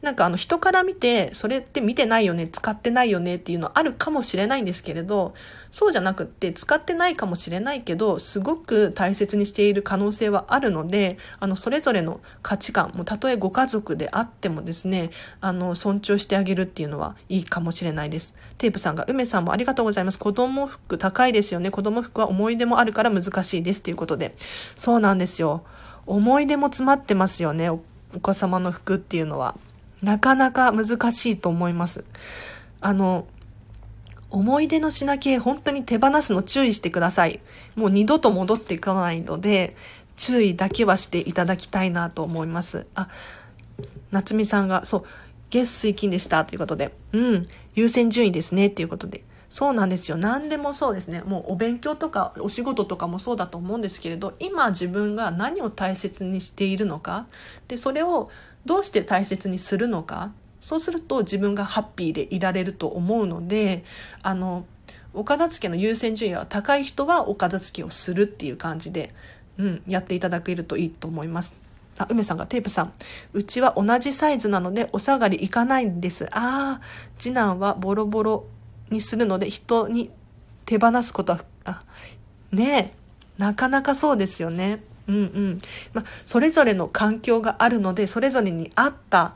なんかあの人から見て、それって見てないよね、使ってないよねっていうのあるかもしれないんですけれど、そうじゃなくって使ってないかもしれないけど、すごく大切にしている可能性はあるので、あの、それぞれの価値観、もたとえご家族であってもですね、あの、尊重してあげるっていうのはいいかもしれないです。テープさんが、梅さんもありがとうございます。子供服高いですよね。子供服は思い出もあるから難しいですっていうことで。そうなんですよ。思い出も詰まってますよね。お子様の服っていうのは。なかなか難しいと思います。あの、思い出の品系本当に手放すの注意してください。もう二度と戻っていかないので、注意だけはしていただきたいなと思います。あ、夏美さんが、そう、月水金でしたということで、うん、優先順位ですねっていうことで。そうなんですよ。何でもそうですね。もうお勉強とかお仕事とかもそうだと思うんですけれど、今自分が何を大切にしているのか、で、それをどうして大切にするのかそうすると自分がハッピーでいられると思うのであのお片付けの優先順位は高い人はお片付けをするっていう感じで、うん、やっていただけるといいと思います。あ、梅さんがテープさん。うちは同じサイズなのでお下がりいかないんです。ああ、次男はボロボロにするので人に手放すことは、あ、ねえ、なかなかそうですよね。うんうん。まあ、それぞれの環境があるので、それぞれに合った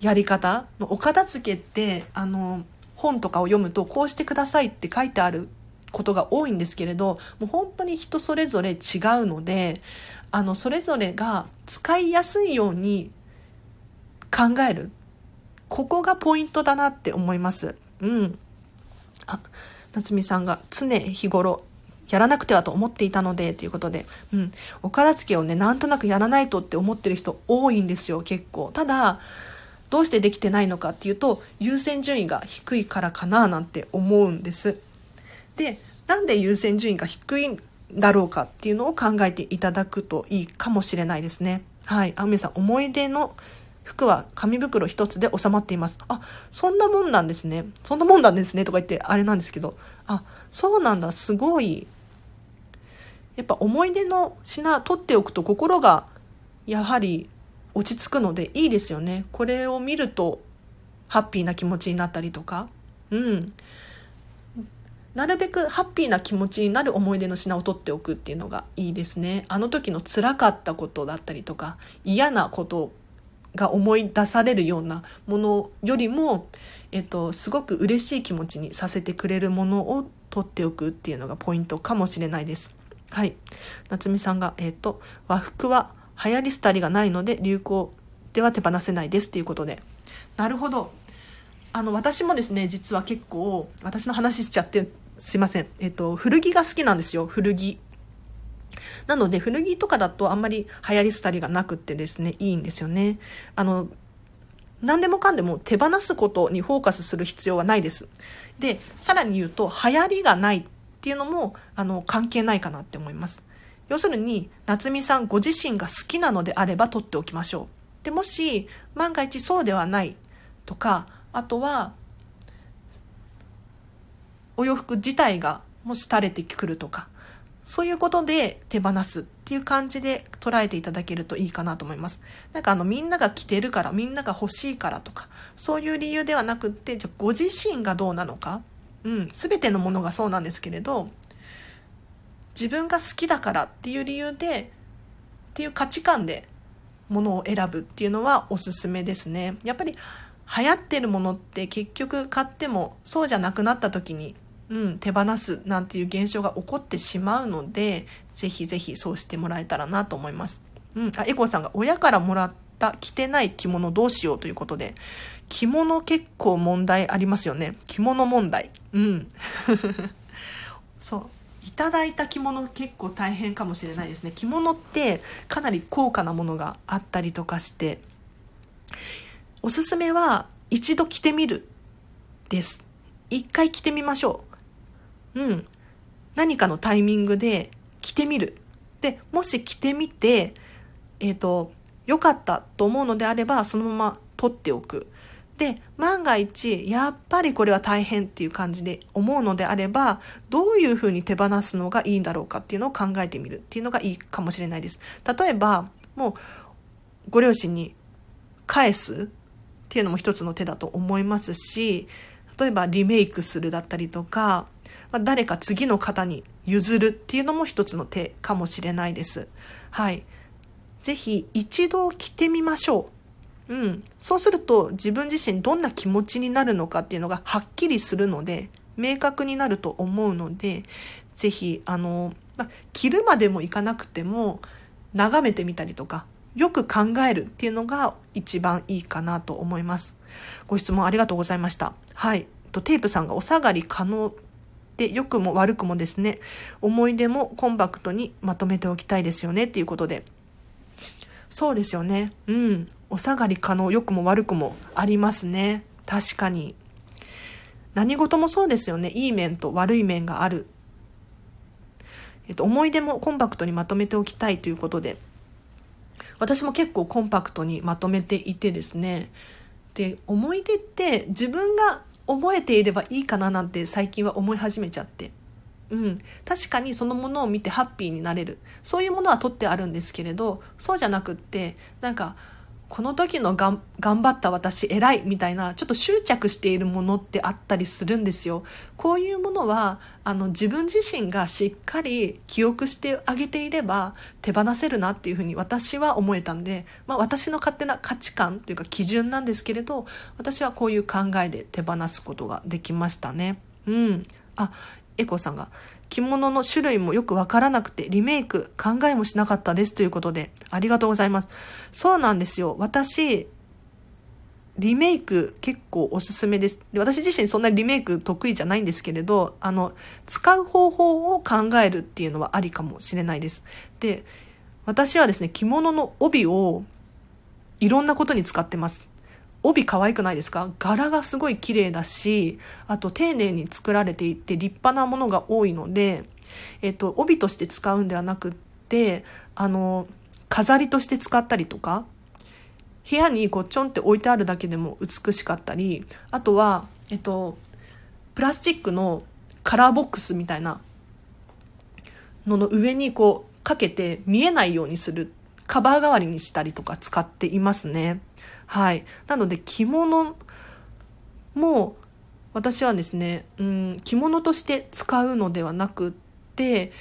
やり方のお片付けって、あの、本とかを読むと、こうしてくださいって書いてあることが多いんですけれど、もう本当に人それぞれ違うので、あの、それぞれが使いやすいように考える。ここがポイントだなって思います。うん。夏美さんが常日頃やらなくてはと思っていたので、ということで、うん。お片付けをね、なんとなくやらないとって思ってる人多いんですよ、結構。ただ、どうしてできてないのかっていうと、優先順位が低いからかななんて思うんです。で、なんで優先順位が低いんだろうかっていうのを考えていただくといいかもしれないですね。はい。あ、みさん、思い出の服は紙袋一つで収まっています。あ、そんなもんなんですね。そんなもんなんですね。とか言ってあれなんですけど。あ、そうなんだ。すごいやっぱ思い出の品取っておくと心がやはり落ち着くのでいいですよね。これを見るとハッピーな気持ちになったりとか。うん。なるべくハッピーな気持ちになる思い出の品を取っておくっていうのがいいですね。あの時の辛かったことだったりとか、嫌なことが思い出されるようなものよりも、えっと、すごく嬉しい気持ちにさせてくれるものを取っておくっていうのがポイントかもしれないです。はい。夏美さんが、えっ、と、和服は流行り廃りがないので流行では手放せないですっていうことで。なるほど。あの、私もですね、実は結構、私の話しちゃって、すいません。えっ、と、古着が好きなんですよ、古着。なので、古着とかだとあんまり流行り廃りがなくってですね、いいんですよね。あの、何でもかんでも手放すことにフォーカスする必要はないです。で、さらに言うと、流行りがないっていうのも、あの、関係ないかなって思います。要するに、夏美さんご自身が好きなのであれば取っておきましょう。で、もし、万が一そうではないとか、あとは、お洋服自体がもし垂れてくるとか、そういうことで手放すっていう感じで捉えていただけるといいかなと思います。なんかあのみんなが着てるから、みんなが欲しいからとか、そういう理由ではなくって、じゃあご自身がどうなのかうん、全てのものがそうなんですけれど自分が好きだからっていう理由でっていう価値観でものを選ぶっていうのはおすすめですね。やっぱり流行ってるものって結局買ってもそうじゃなくなった時にうん、手放すなんていう現象が起こってしまうので、ぜひぜひそうしてもらえたらなと思います。うん、あ、エコさんが親からもらった着てない着物どうしようということで、着物結構問題ありますよね。着物問題。うん。[laughs] そう。いただいた着物結構大変かもしれないですね。着物ってかなり高価なものがあったりとかして、おすすめは一度着てみるです。一回着てみましょう。うん。何かのタイミングで着てみる。で、もし着てみて、えっ、ー、と、良かったと思うのであれば、そのまま取っておく。で、万が一、やっぱりこれは大変っていう感じで思うのであれば、どういうふうに手放すのがいいんだろうかっていうのを考えてみるっていうのがいいかもしれないです。例えば、もう、ご両親に返すっていうのも一つの手だと思いますし、例えばリメイクするだったりとか、まあ、誰か次の方に譲るっていうのも一つの手かもしれないです。はい。ぜひ一度着てみましょう。うん。そうすると自分自身どんな気持ちになるのかっていうのがはっきりするので、明確になると思うので、ぜひ、あの、ま着るまでもいかなくても、眺めてみたりとか、よく考えるっていうのが一番いいかなと思います。ご質問ありがとうございました。はい。テープさんがお下がり可能で良くも悪くもですね、思い出もコンパクトにまとめておきたいですよねっていうことで。そうですよね。うん。お下がり可能、良くも悪くもありますね。確かに。何事もそうですよね。いい面と悪い面がある。えっと、思い出もコンパクトにまとめておきたいということで、私も結構コンパクトにまとめていてですね、で、思い出って自分が覚えていればいいかななんて最近は思い始めちゃって。うん、確かにそのものを見てハッピーになれるそういうものは取ってあるんですけれどそうじゃなくってなんかこの時のがん頑張った私偉いみたいなちょっと執着しているものってあったりするんですよ。こういうものはあの自分自身がしっかり記憶してあげていれば手放せるなっていうふうに私は思えたんで、まあ、私の勝手な価値観というか基準なんですけれど私はこういう考えで手放すことができましたね。うん。あ、エコさんが着物の種類もよくわからなくて、リメイク考えもしなかったですということで、ありがとうございます。そうなんですよ。私、リメイク結構おすすめです。で私自身そんなリメイク得意じゃないんですけれど、あの、使う方法を考えるっていうのはありかもしれないです。で、私はですね、着物の帯をいろんなことに使ってます。帯可愛くないですか？柄がすごい綺麗だし、あと丁寧に作られていて立派なものが多いので、えっと、帯として使うんではなくって、あの、飾りとして使ったりとか、部屋にこうちょんって置いてあるだけでも美しかったり、あとは、えっと、プラスチックのカラーボックスみたいなのの上にこうかけて見えないようにするカバー代わりにしたりとか使っていますね。はい。なので着物も私はですね、うん、着物として使うのではなくって、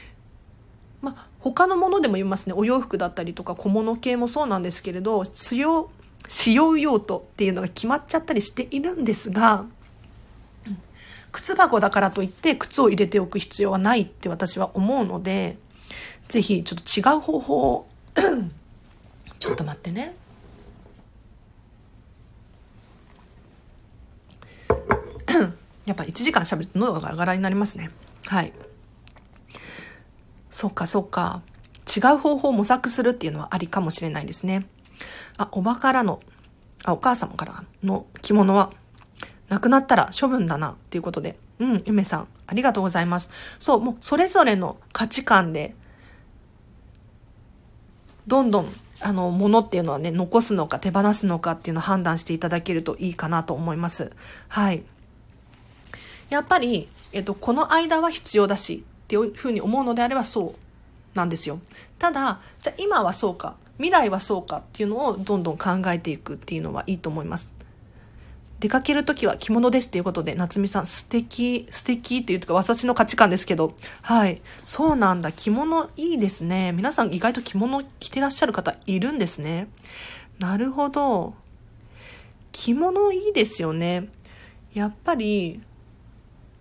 まあ、他のものでも言いますね。お洋服だったりとか小物系もそうなんですけれど、使用、使用用途っていうのが決まっちゃったりしているんですが、靴箱だからといって靴を入れておく必要はないって私は思うので、ぜひちょっと違う方法を [coughs] ちょっと待ってね。[clears throat] やっぱ1時間喋ると喉がガラガラになりますね。はい。そうか、そうか。違う方法を模索するっていうのはありかもしれないですね。あ、おばからの、あ、お母様からの着物は、なくなったら処分だなっていうことで。うん、ゆめさん、ありがとうございます。そう、もうそれぞれの価値観で、どんどん、あの、ものっていうのはね、残すのか手放すのかっていうのを判断していただけるといいかなと思います。はい。やっぱり、えっと、この間は必要だしっていうふうに思うのであればそうなんですよ。ただ、じゃあ今はそうか、未来はそうかっていうのをどんどん考えていくっていうのはいいと思います。出かけるときは着物ですっていうことで、夏美さん素敵、素敵っていうか私の価値観ですけど、はい。そうなんだ。着物いいですね。皆さん意外と着物着てらっしゃる方いるんですね。なるほど。着物いいですよね。やっぱり、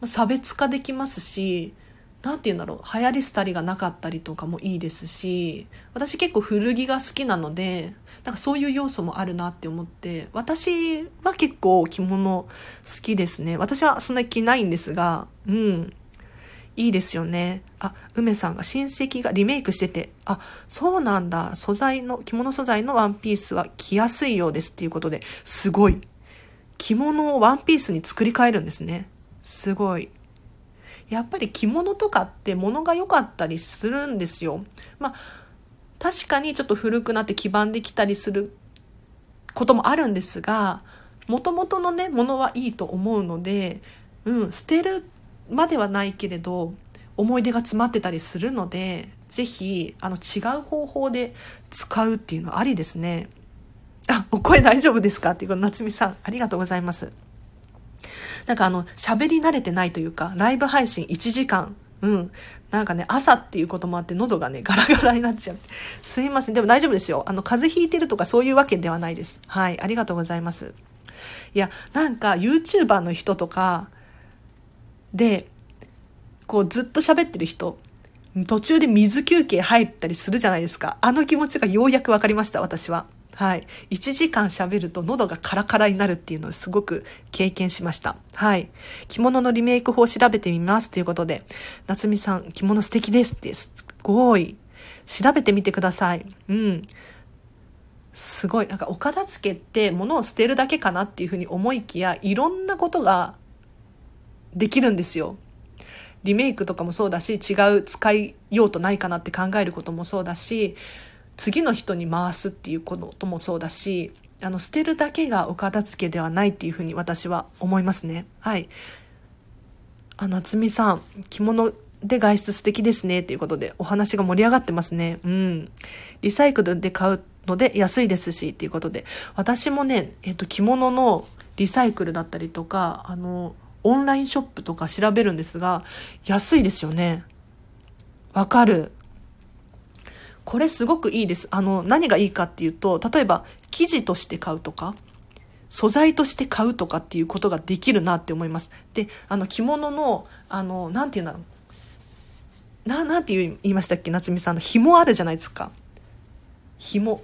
差別化できますし、なんて言うんだろう、流行り廃りがなかったりとかもいいですし、私結構古着が好きなので、なんかそういう要素もあるなって思って、私は結構着物好きですね。私はそんなに着ないんですが、うん。いいですよね。あ、梅さんが親戚がリメイクしてて、あ、そうなんだ。素材の、着物素材のワンピースは着やすいようですっていうことで、すごい。着物をワンピースに作り変えるんですね。すごい。やっぱり着物とかって物が良かったりするんですよ。まあ、確かにちょっと古くなって黄ばんできたりすることもあるんですが、もともとのね、ものはいいと思うので、うん、捨てるまではないけれど、思い出が詰まってたりするので、ぜひ、あの、違う方法で使うっていうのはありですね。あ、お声大丈夫ですか？っていう夏美さん、ありがとうございます。なんかあの、喋り慣れてないというか、ライブ配信1時間、うん。なんかね、朝っていうこともあって喉がね、ガラガラになっちゃう。すいません。でも大丈夫ですよ。あの、風邪ひいてるとかそういうわけではないです。はい。ありがとうございます。いや、なんか YouTuber の人とかで、こうずっと喋ってる人、途中で水休憩入ったりするじゃないですか。あの気持ちがようやくわかりました、私は。はい。1時間喋ると喉がカラカラになるっていうのをすごく経験しました。はい。着物のリメイク法を調べてみますということで、夏美さん、着物素敵ですって、すごい。調べてみてください。うん。すごい。なんか、お片付けって物を捨てるだけかなっていうふうに思いきや、いろんなことができるんですよ。リメイクとかもそうだし、違う使いようとないかなって考えることもそうだし、次の人に回すっていうこともそうだし、あの、捨てるだけがお片付けではないっていうふうに私は思いますね。はい。あ、夏美さん、着物で外出素敵ですねっていうことでお話が盛り上がってますね。うん。リサイクルで買うので安いですしっていうことで。私もね、えっと、着物のリサイクルだったりとか、あの、オンラインショップとか調べるんですが、安いですよね。わかる。これすごくいいです。あの、何がいいかっていうと、例えば、生地として買うとか、素材として買うとかっていうことができるなって思います。で、あの、着物の、あの、なんて言うんだろう。な、なんて言いましたっけ夏美さんの紐あるじゃないですか。紐。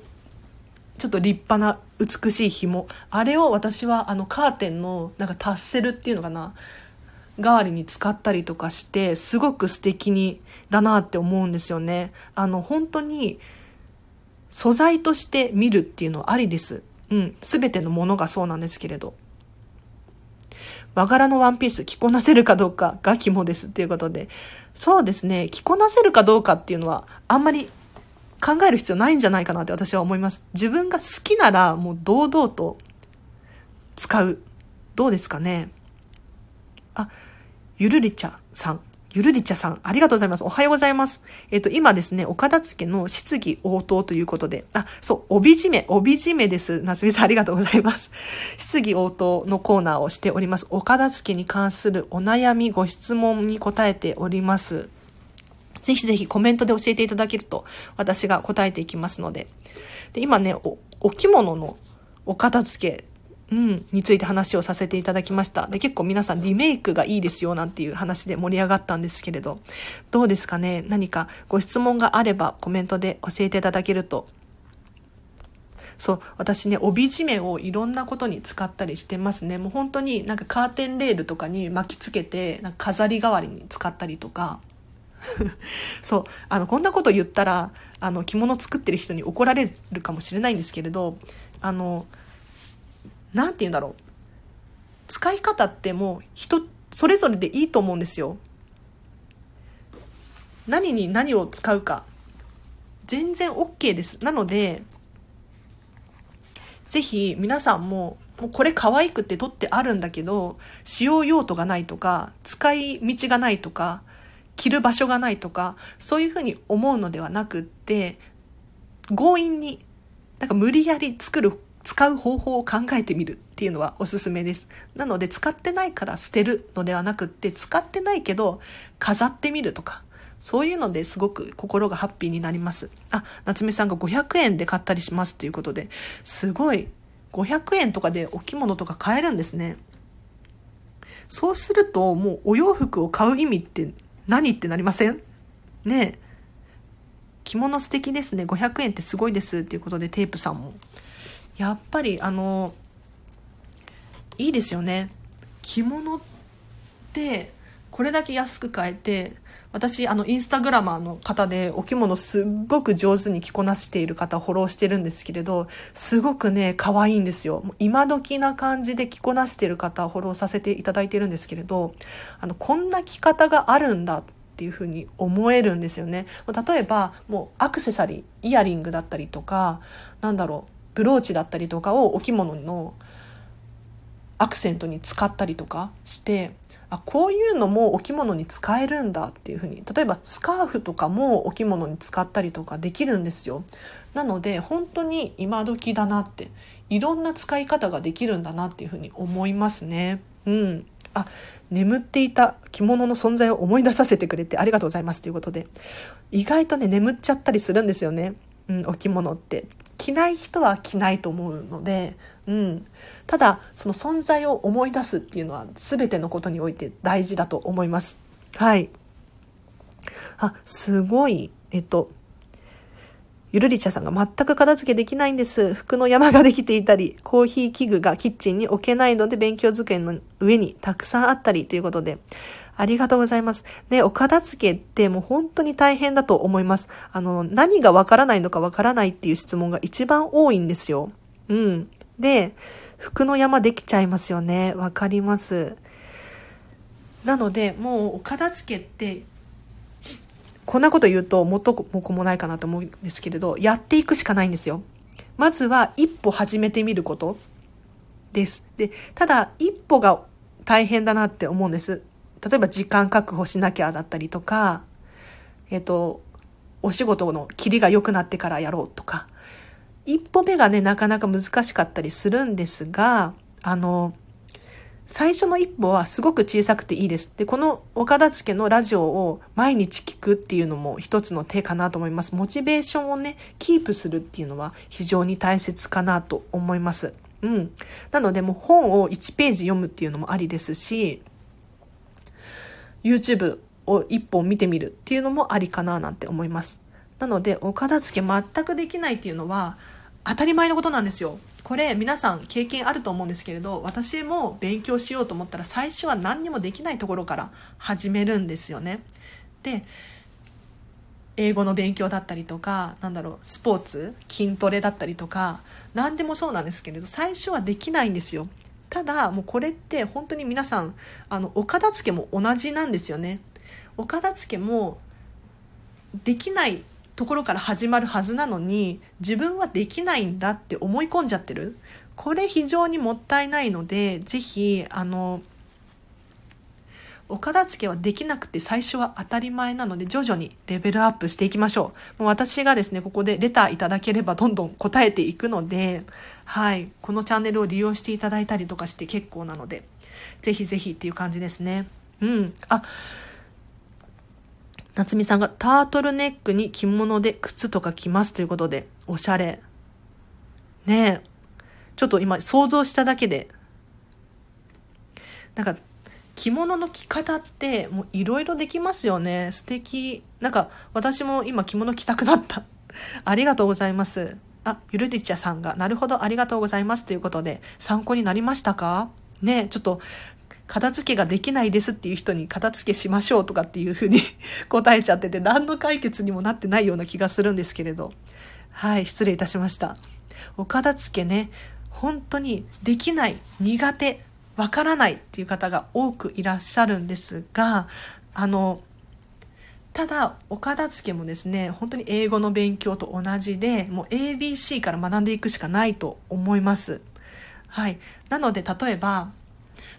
ちょっと立派な美しい紐。あれを私はあのカーテンのなんかタッセルっていうのかな。代わりに使ったりとかして、すごく素敵に、だなって思うんですよね。あの、本当に、素材として見るっていうのはありです。うん。すべてのものがそうなんですけれど。和柄のワンピース着こなせるかどうかが肝ですっていうことで。そうですね。着こなせるかどうかっていうのは、あんまり考える必要ないんじゃないかなって私は思います。自分が好きならもう堂々と使う。どうですかね。あ、ゆるりちゃさん。ゆるりちゃさん、ありがとうございます。おはようございます。えっ、と、今ですね、お片付けの質疑応答ということで、あ、そう、帯締め、帯締めです。夏美さん、ありがとうございます。質疑応答のコーナーをしております。お片付けに関するお悩み、ご質問に答えております。ぜひぜひコメントで教えていただけると、私が答えていきますので。で、今ね、お、お着物のお片付けうん、について話をさせていただきました。で、結構皆さんリメイクがいいですよなんていう話で盛り上がったんですけれど、どうですかね？何かご質問があればコメントで教えていただけると。そう、私ね、帯締めをいろんなことに使ったりしてますね。もう本当になんかカーテンレールとかに巻きつけて、なんか飾り代わりに使ったりとか。[laughs] そう、あの、こんなこと言ったら、あの、着物作ってる人に怒られるかもしれないんですけれど、あの、何て言うんだろう。使い方ってもう人それぞれでいいと思うんですよ。何に何を使うか。全然 OK です。なので、ぜひ皆さんも、もうこれ可愛くて取ってあるんだけど、使用用途がないとか、使い道がないとか、着る場所がないとか、そういうふうに思うのではなくって、強引に、なんか無理やり作る使う方法を考えてみるっていうのはおすすめです。なので使ってないから捨てるのではなくって使ってないけど飾ってみるとかそういうのですごく心がハッピーになります。あ、夏目さんが500円で買ったりしますっていうことで、すごい500円とかでお着物とか買えるんですね。そうすると、もうお洋服を買う意味って何ってなりません？ねえ着物素敵ですね。500円ってすごいですっていうことでテープさんも。やっぱりあの、いいですよね。着物ってこれだけ安く買えて私あのインスタグラマーの方でお着物すっごく上手に着こなしている方フォローしてるんですけれどすごくね可愛いんですよ今時な感じで着こなしている方フォローさせていただいてるんですけれどあのこんな着方があるんだっていうふに思えるんですよね例えばもうアクセサリーイヤリングだったりとかなんだろうブローチだったりとかをお着物のアクセントに使ったりとかしてあこういうのもお着物に使えるんだっていうふうに例えばスカーフとかもお着物に使ったりとかできるんですよ。なので本当に今時だなっていろんな使い方ができるんだなっていうふうに思いますね。うん。あ眠っていた着物の存在を思い出させてくれてありがとうございますということで。意外とね眠っちゃったりするんですよね、うん、お着物って。着ない人は着ないと思うのでうん、ただその存在を思い出すっていうのは全てのことにおいて大事だと思います。はい。あ、すごい、えっと、ゆるりちゃさんが全く片付けできないんです。服の山ができていたり、コーヒー器具がキッチンに置けないので勉強机の上にたくさんあったりということで、ありがとうございます。ね、お片付けってもう本当に大変だと思います。あの、何がわからないのかわからないっていう質問が一番多いんですよ。うん。で、服の山できちゃいますよね。わかります。なので、もうお片付けって、こんなこと言うと元も子もないかなと思うんですけれど、やっていくしかないんですよ。まずは一歩始めてみることです。で、ただ一歩が大変だなって思うんです。例えば時間確保しなきゃだったりとか、えっ、と、お仕事のキリが良くなってからやろうとか、一歩目がね、なかなか難しかったりするんですが、あの、最初の一歩はすごく小さくていいです。で、この岡田付のラジオを毎日聞くっていうのも一つの手かなと思います。モチベーションをね、キープするっていうのは非常に大切かなと思います。うん。なのでもう本を1ページ読むっていうのもありですし、YouTube を一本見てみるっていうのもありかななんて思います。なので、お片付け全くできないっていうのは、当たり前のことなんですよ。これ皆さん経験あると思うんですけれど私も勉強しようと思ったら最初は何にもできないところから始めるんですよね。で英語の勉強だったりとかなんだろうスポーツ筋トレだったりとか何でもそうなんですけれど最初はできないんですよ。ただもうこれって本当に皆さんあのお片付けも同じなんですよね。お片付けもできないところから始まるはずなのに自分はできないんだって思い込んじゃってるこれ非常にもったいないので是非あのお片付けはできなくて最初は当たり前なので徐々にレベルアップしていきましょう。もう私がですね、ここでレターいただければどんどん答えていくので、はい、このチャンネルを利用していただいたりとかして結構なので、ぜひぜひっていう感じですね。うん。あ、夏美さんがタートルネックに着物で靴とか着ますということで、おしゃれ。ねえ。ちょっと今想像しただけで、なんか着物の着方ってもういろいろできますよね。素敵。なんか私も今着物着たくなった。[laughs] ありがとうございます。あ、ゆるりちゃさんが、なるほど、ありがとうございますということで、参考になりましたか？ねちょっと片付けができないですっていう人に片付けしましょうとかっていうふうに [laughs] 答えちゃってて何の解決にもなってないような気がするんですけれどはい失礼いたしましたお片付けね本当にできない苦手わからないっていう方が多くいらっしゃるんですがあのただお片付けもですね本当に英語の勉強と同じでもう ABC から学んでいくしかないと思います。はい。なので例えば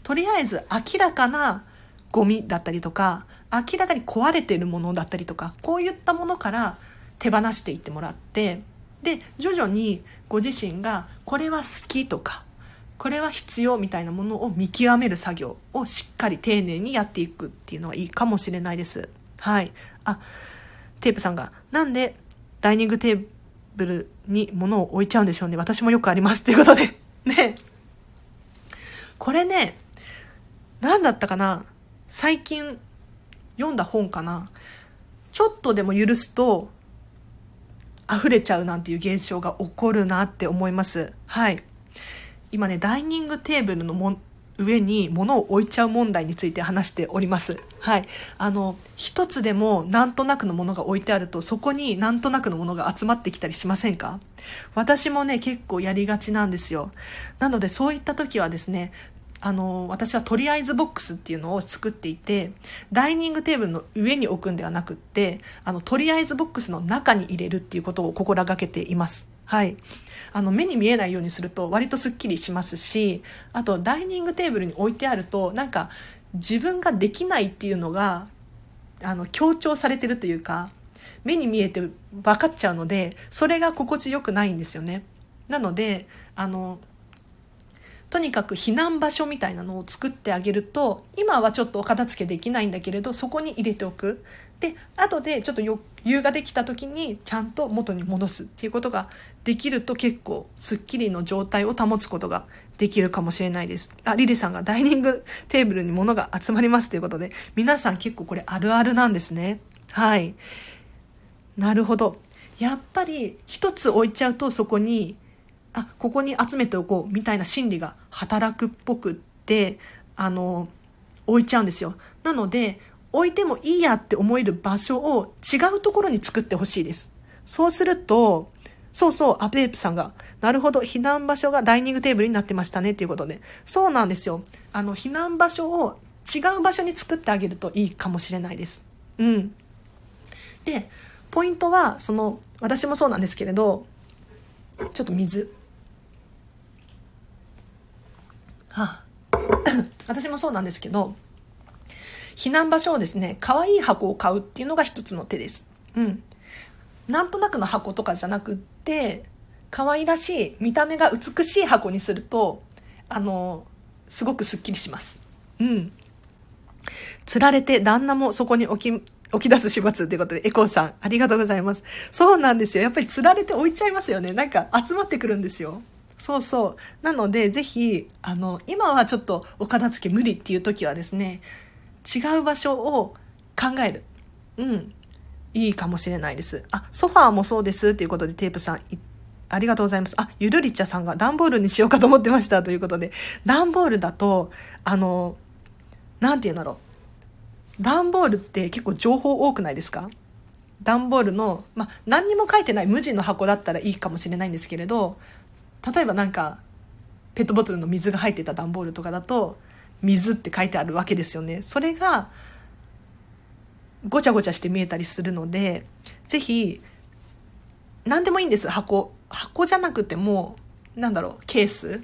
とりあえず明らかなゴミだったりとか明らかに壊れているものだったりとかこういったものから手放していってもらってで徐々にご自身がこれは好きとかこれは必要みたいなものを見極める作業をしっかり丁寧にやっていくっていうのはいいかもしれないです。はい。あ、テープさんが、なんでダイニングテーブルに物を置いちゃうんでしょうね。私もよくあります。ということで。[laughs] ね。これね、何だったかな最近読んだ本かなちょっとでも許すと溢れちゃうなんていう現象が起こるなって思います。はい。今ね、ダイニングテーブルのも上に物を置いちゃう問題について話しております。はい。あの、一つでもなんとなくのものが置いてあると、そこになんとなくのものが集まってきたりしませんか？私もね、結構やりがちなんですよ。なので、そういった時はですね、あの、私はとりあえずボックスっていうのを作っていて、ダイニングテーブルの上に置くんではなくって、あの、とりあえずボックスの中に入れるっていうことを心がけています。はい。あの、目に見えないようにすると割とスッキリしますし、あと、ダイニングテーブルに置いてあると、なんか、自分ができないっていうのが、あの、強調されてるというか、目に見えて分かっちゃうので、それが心地よくないんですよね。なので、あの、とにかく避難場所みたいなのを作ってあげると今はちょっとお片付けできないんだけれどそこに入れておくで後でちょっと余裕ができた時にちゃんと元に戻すっていうことができると結構すっきりの状態を保つことができるかもしれないです。あ、リリさんがダイニングテーブルに物が集まりますということで、皆さん結構これあるあるなんですね。はい。なるほど。やっぱり一つ置いちゃうとそこにあここに集めておこうみたいな心理が働くっぽくってあの置いちゃうんですよなので置いてもいいやって思える場所を違うところに作ってほしいです。そうするとそうそうアペープさんがなるほど避難場所がダイニングテーブルになってましたねっていうことで。そうなんですよ。あの避難場所を違う場所に作ってあげるといいかもしれないです。うん。でポイントはその私もそうなんですけれどちょっと水。はあ、[coughs] 私もそうなんですけど、避難場所をですね、可愛い箱を買うっていうのが一つの手です。うん。なんとなくの箱とかじゃなくって、可愛らしい、見た目が美しい箱にすると、あの、すごくスッキリします。うん。釣られて旦那もそこに置き、起き出す始末ということで、エコーさん、ありがとうございます。そうなんですよ。やっぱり釣られて置いちゃいますよね。なんか集まってくるんですよ。そうそう。なので、ぜひ、あの、今はちょっとお片付け無理っていう時はですね、違う場所を考える。うん。いいかもしれないです。あ、ソファーもそうですっていうことでテープさん、ありがとうございます。あ、ゆるりちゃさんが段ボールにしようかと思ってましたということで、段ボールだと、あの、なんて言うんだろう。段ボールって結構情報多くないですか？段ボールの、まあ、何にも書いてない無地の箱だったらいいかもしれないんですけれど、例えばなんかペットボトルの水が入ってた段ボールとかだと水って書いてあるわけですよね。それがごちゃごちゃして見えたりするのでぜひ何でもいいんです。箱。箱じゃなくてもなんだろうケース。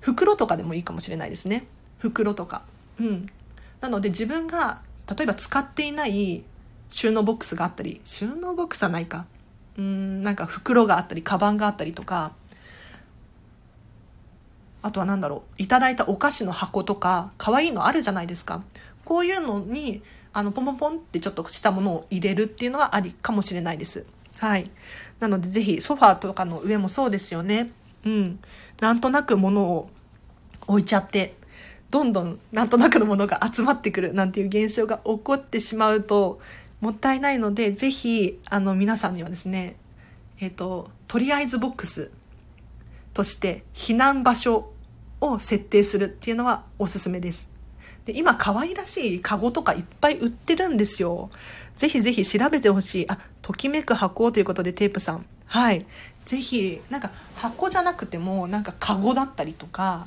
袋とかでもいいかもしれないですね。袋とか。うん。なので自分が例えば使っていない収納ボックスがあったり。収納ボックスはないか。うんなんか袋があったりカバンがあったりとか。あとは何だろういただいたお菓子の箱とか可愛いのあるじゃないですか。こういうのにあのポンポンポンってちょっとしたものを入れるっていうのはありかもしれないです。はい。なのでぜひソファーとかの上もそうですよね。うん。なんとなく物を置いちゃってどんどんなんとなくのものが集まってくるなんていう現象が起こってしまうともったいないのでぜひあの皆さんにはですねえっ、ー、ととりあえずボックスとして避難場所を設定するっていうのはおすすめです。で今可愛らしいカゴとかいっぱい売ってるんですよ。ぜひぜひ調べてほしい。あ、ときめく箱ということでテープさん。はい。ぜひ、なんか箱じゃなくても、なんかカゴだったりとか、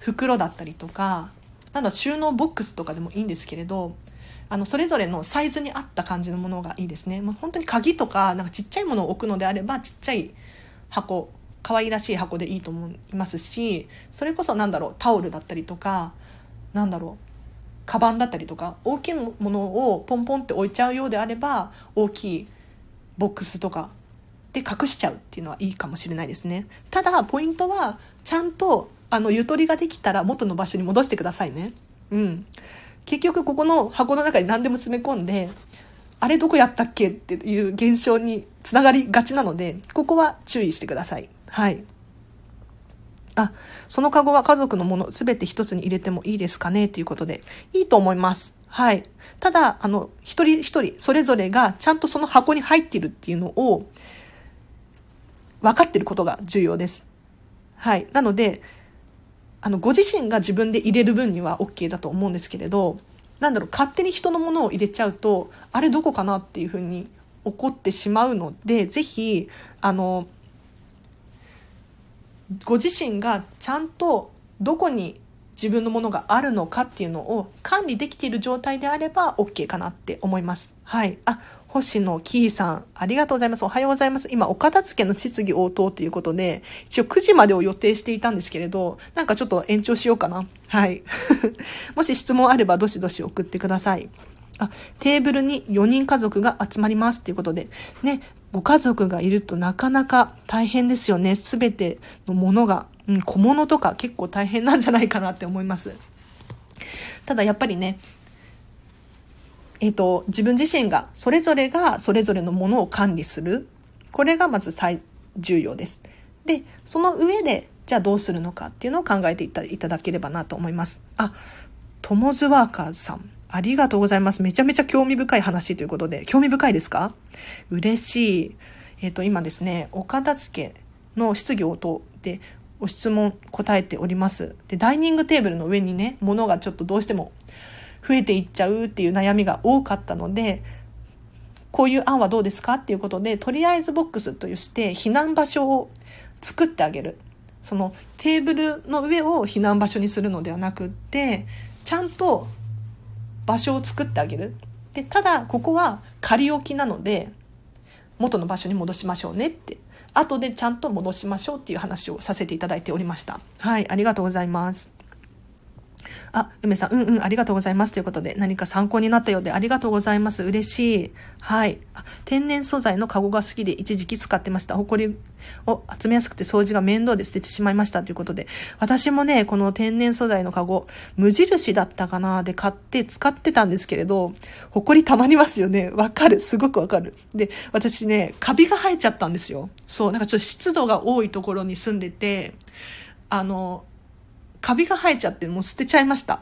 袋だったりとか、なんだ収納ボックスとかでもいいんですけれど、あの、それぞれのサイズに合った感じのものがいいですね。もう本当に鍵とか、なんかちっちゃいものを置くのであれば、ちっちゃい箱可愛らしい箱でいいと思いますしそれこそなんだろうタオルだったりとかなんだろうカバンだったりとか大きいものをポンポンって置いちゃうようであれば大きいボックスとかで隠しちゃうっていうのはいいかもしれないですね。ただポイントはちゃんとあのゆとりができたら元の場所に戻してくださいね。うん。結局ここの箱の中に何でも詰め込んであれどこやったっけっていう現象につながりがちなのでここは注意してください。はい。あ、そのカゴは家族のものすべて一つに入れてもいいですかね？ということで、いいと思います。はい。ただ、あの、一人一人、それぞれがちゃんとその箱に入ってるっていうのを、分かってることが重要です。はい。なので、あの、ご自身が自分で入れる分には OK だと思うんですけれど、なんだろう、勝手に人のものを入れちゃうと、あれどこかなっていうふうに怒ってしまうので、ぜひ、あの、ご自身がちゃんとどこに自分のものがあるのかっていうのを管理できている状態であれば OK かなって思います。はい。あ、星野キーさん、ありがとうございます。おはようございます。今、お片付けの質疑応答ということで、一応9時までを予定していたんですけれど、なんかちょっと延長しようかな。はい。[laughs] もし質問あれば、どしどし送ってください。あ、テーブルに4人家族が集まりますっていうことで、ね、ご家族がいるとなかなか大変ですよね。すべてのものが、うん、小物とか結構大変なんじゃないかなって思います。ただやっぱりね、えっ、ー、と、自分自身が、それぞれがそれぞれのものを管理する。これがまず最重要です。で、その上で、じゃあどうするのかっていうのを考えていただければなと思います。あ、トモズワーカーズさん。ありがとうございます。めちゃめちゃ興味深い話ということで、興味深いですか？嬉しい。えっ、ー、と、今ですね、お片付けの質疑応答でご質問答えております。で、ダイニングテーブルの上にね、物がちょっとどうしても増えていっちゃうっていう悩みが多かったので、こういう案はどうですかっていうことで、とりあえずボックスとして避難場所を作ってあげる。そのテーブルの上を避難場所にするのではなくって、ちゃんと場所を作ってあげる。で、ただ、ここは仮置きなので、元の場所に戻しましょうねって。後でちゃんと戻しましょうっていう話をさせていただいておりました。はい、ありがとうございます。あ、梅さん、うんうん、ありがとうございます。ということで、何か参考になったようでありがとうございます。嬉しい。はい。天然素材のカゴが好きで一時期使ってました。ほこりを集めやすくて掃除が面倒で捨ててしまいました。ということで、私もね、この天然素材のカゴ、無印だったかなで買って使ってたんですけれど、ほこり溜まりますよね。わかる。すごくわかる。で、私ね、カビが生えちゃったんですよ。そう、なんかちょっと湿度が多いところに住んでて、あの、カビが生えちゃってもう捨てちゃいました。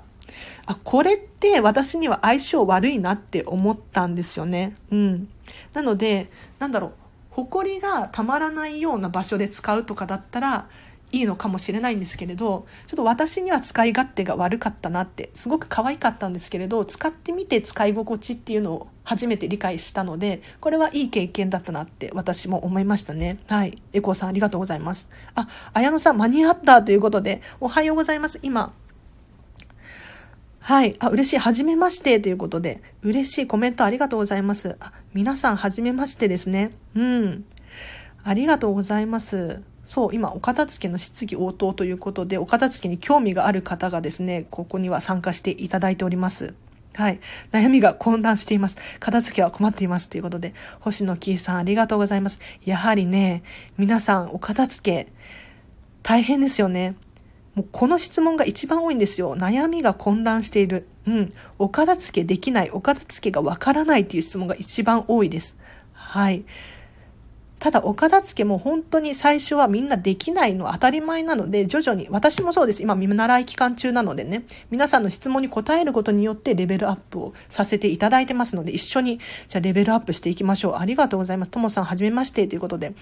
あ、これって私には相性悪いなって思ったんですよね。うん。なので、なんだろう、埃がたまらないような場所で使うとかだったら、いいのかもしれないんですけれどちょっと私には使い勝手が悪かったなってすごく可愛かったんですけれど使ってみて使い心地っていうのを初めて理解したのでこれはいい経験だったなって私も思いましたねはいエコーさんありがとうございますあ綾野さん間に合ったということでおはようございます今はい。あ、嬉しい。はじめましてということで、嬉しいコメントありがとうございます。あ、皆さんはじめましてですね。うん。ありがとうございます。そう、今、お片付けの質疑応答ということで、お片付けに興味がある方がですね、ここには参加していただいております。はい。悩みが混乱しています。片付けは困っています。ということで、星野キーさんありがとうございます。やはりね、皆さんお片付け大変ですよね。もうこの質問が一番多いんですよ。悩みが混乱している。うん。お片付けできない。お片付けがわからないっていう質問が一番多いです。はい。ただ、お片付けも本当に最初はみんなできないの当たり前なので、徐々に、私もそうです。今、見習い期間中なのでね、皆さんの質問に答えることによってレベルアップをさせていただいてますので、一緒に、じゃあレベルアップしていきましょう。ありがとうございます。ともさん、はじめまして。ということで、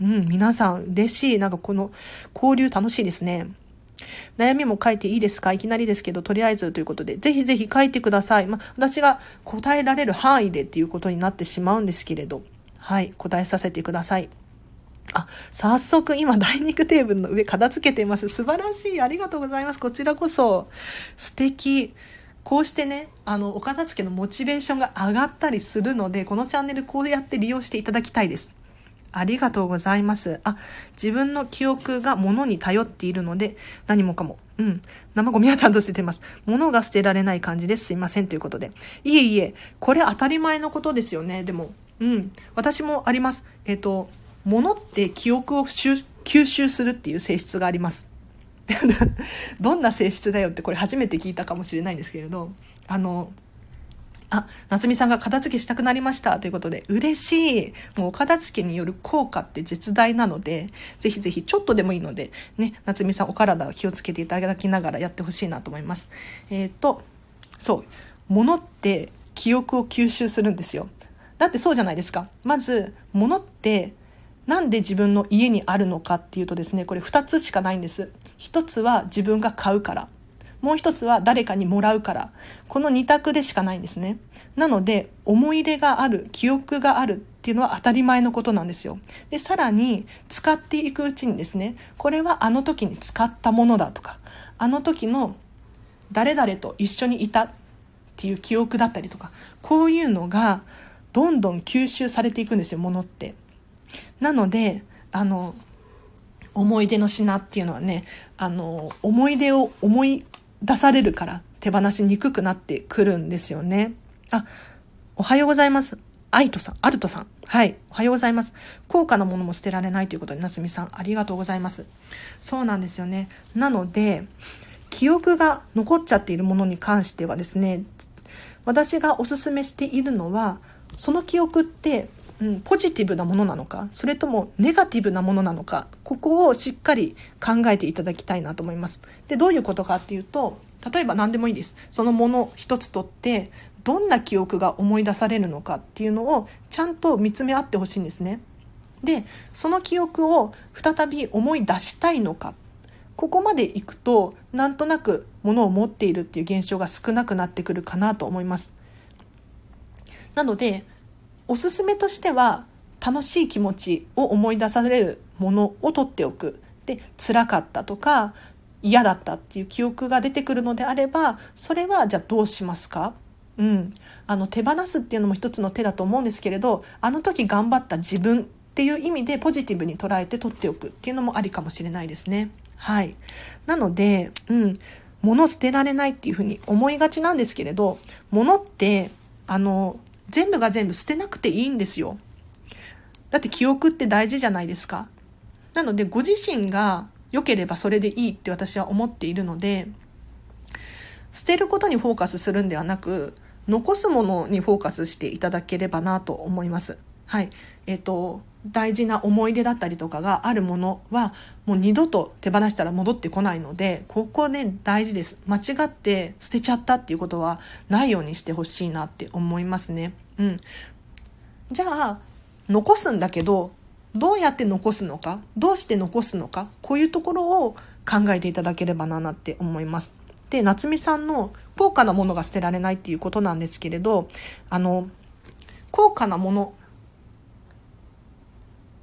うん、皆さん、嬉しい。なんかこの交流楽しいですね。悩みも書いていいですか？いきなりですけど、とりあえずということで、ぜひぜひ書いてください。まあ、私が答えられる範囲でっていうことになってしまうんですけれど、はい、答えさせてください。あ、早速今ダイニングテーブルの上片付けています。素晴らしい。ありがとうございます。こちらこそ素敵。こうしてね、あの、お片付けのモチベーションが上がったりするので、このチャンネルこうやって利用していただきたいです。ありがとうございます。あ、自分の記憶が物に頼っているので、何もかも。うん。生ゴミはちゃんと捨ててます。物が捨てられない感じです。すいません。ということで。いえいえ、これ当たり前のことですよね。でも、うん。私もあります。えっ、ー、と、物って記憶を吸収するっていう性質があります。[laughs] どんな性質だよってこれ初めて聞いたかもしれないんですけれど、あの、あ、夏美さんが片付けしたくなりましたということで、嬉しい。もうお片付けによる効果って絶大なので、ぜひぜひちょっとでもいいので、ね、夏美さんお体を気をつけていただきながらやってほしいなと思います。えっ、ー、と、そう、物って記憶を吸収するんですよ。だってそうじゃないですか。まず、物ってなんで自分の家にあるのかっていうとですね、これ2つしかないんです。1つは自分が買うから。もう一つは誰かにもらうから。この二択でしかないんですね。なので、思い入れがある、記憶があるっていうのは当たり前のことなんですよ。で、さらに、使っていくうちにですね、これはあの時に使ったものだとか、あの時の誰々と一緒にいたっていう記憶だったりとか、こういうのがどんどん吸収されていくんですよ、ものって。なので、あの、思い出の品っていうのはね、あの、思い出を思い出されるから手放しにくくなってくるんですよね。あ、おはようございます。アイトさん、アルトさん。はい。おはようございます。高価なものも捨てられないということで、夏美さん、ありがとうございます。そうなんですよね。なので、記憶が残っちゃっているものに関してはですね、私がおすすめしているのは、その記憶ってうん、ポジティブなものなのかそれともネガティブなものなのかここをしっかり考えていただきたいなと思います。でどういうことかっていうと例えば何でもいいですそのもの一つとってどんな記憶が思い出されるのかっていうのをちゃんと見つめ合ってほしいんですね。でその記憶を再び思い出したいのかここまでいくとなんとなくものを持っているっていう現象が少なくなってくるかなと思います。なのでおすすめとしては楽しい気持ちを思い出されるものを取っておくで辛かったとか嫌だったっていう記憶が出てくるのであればそれはじゃあどうしますか？うん、あの手放すっていうのも一つの手だと思うんですけれどあの時頑張った自分っていう意味でポジティブに捉えて取っておくっていうのもありかもしれないですね。はい。なので、うん、物捨てられないっていうふうに思いがちなんですけれど、物って、あの、全部が全部捨てなくていいんですよ。だって記憶って大事じゃないですか。なので、ご自身が良ければそれでいいって私は思っているので、捨てることにフォーカスするんではなく、残すものにフォーカスしていただければなと思います。はい。えっ、ー、と、大事な思い出だったりとかがあるものはもう二度と手放したら戻ってこないのでここね大事です。間違って捨てちゃったっていうことはないようにしてほしいなって思いますね。うん。じゃあ残すんだけどどうやって残すのかどうして残すのかこういうところを考えていただければななって思います。で夏美さんの高価なものが捨てられないっていうことなんですけれどあの高価なもの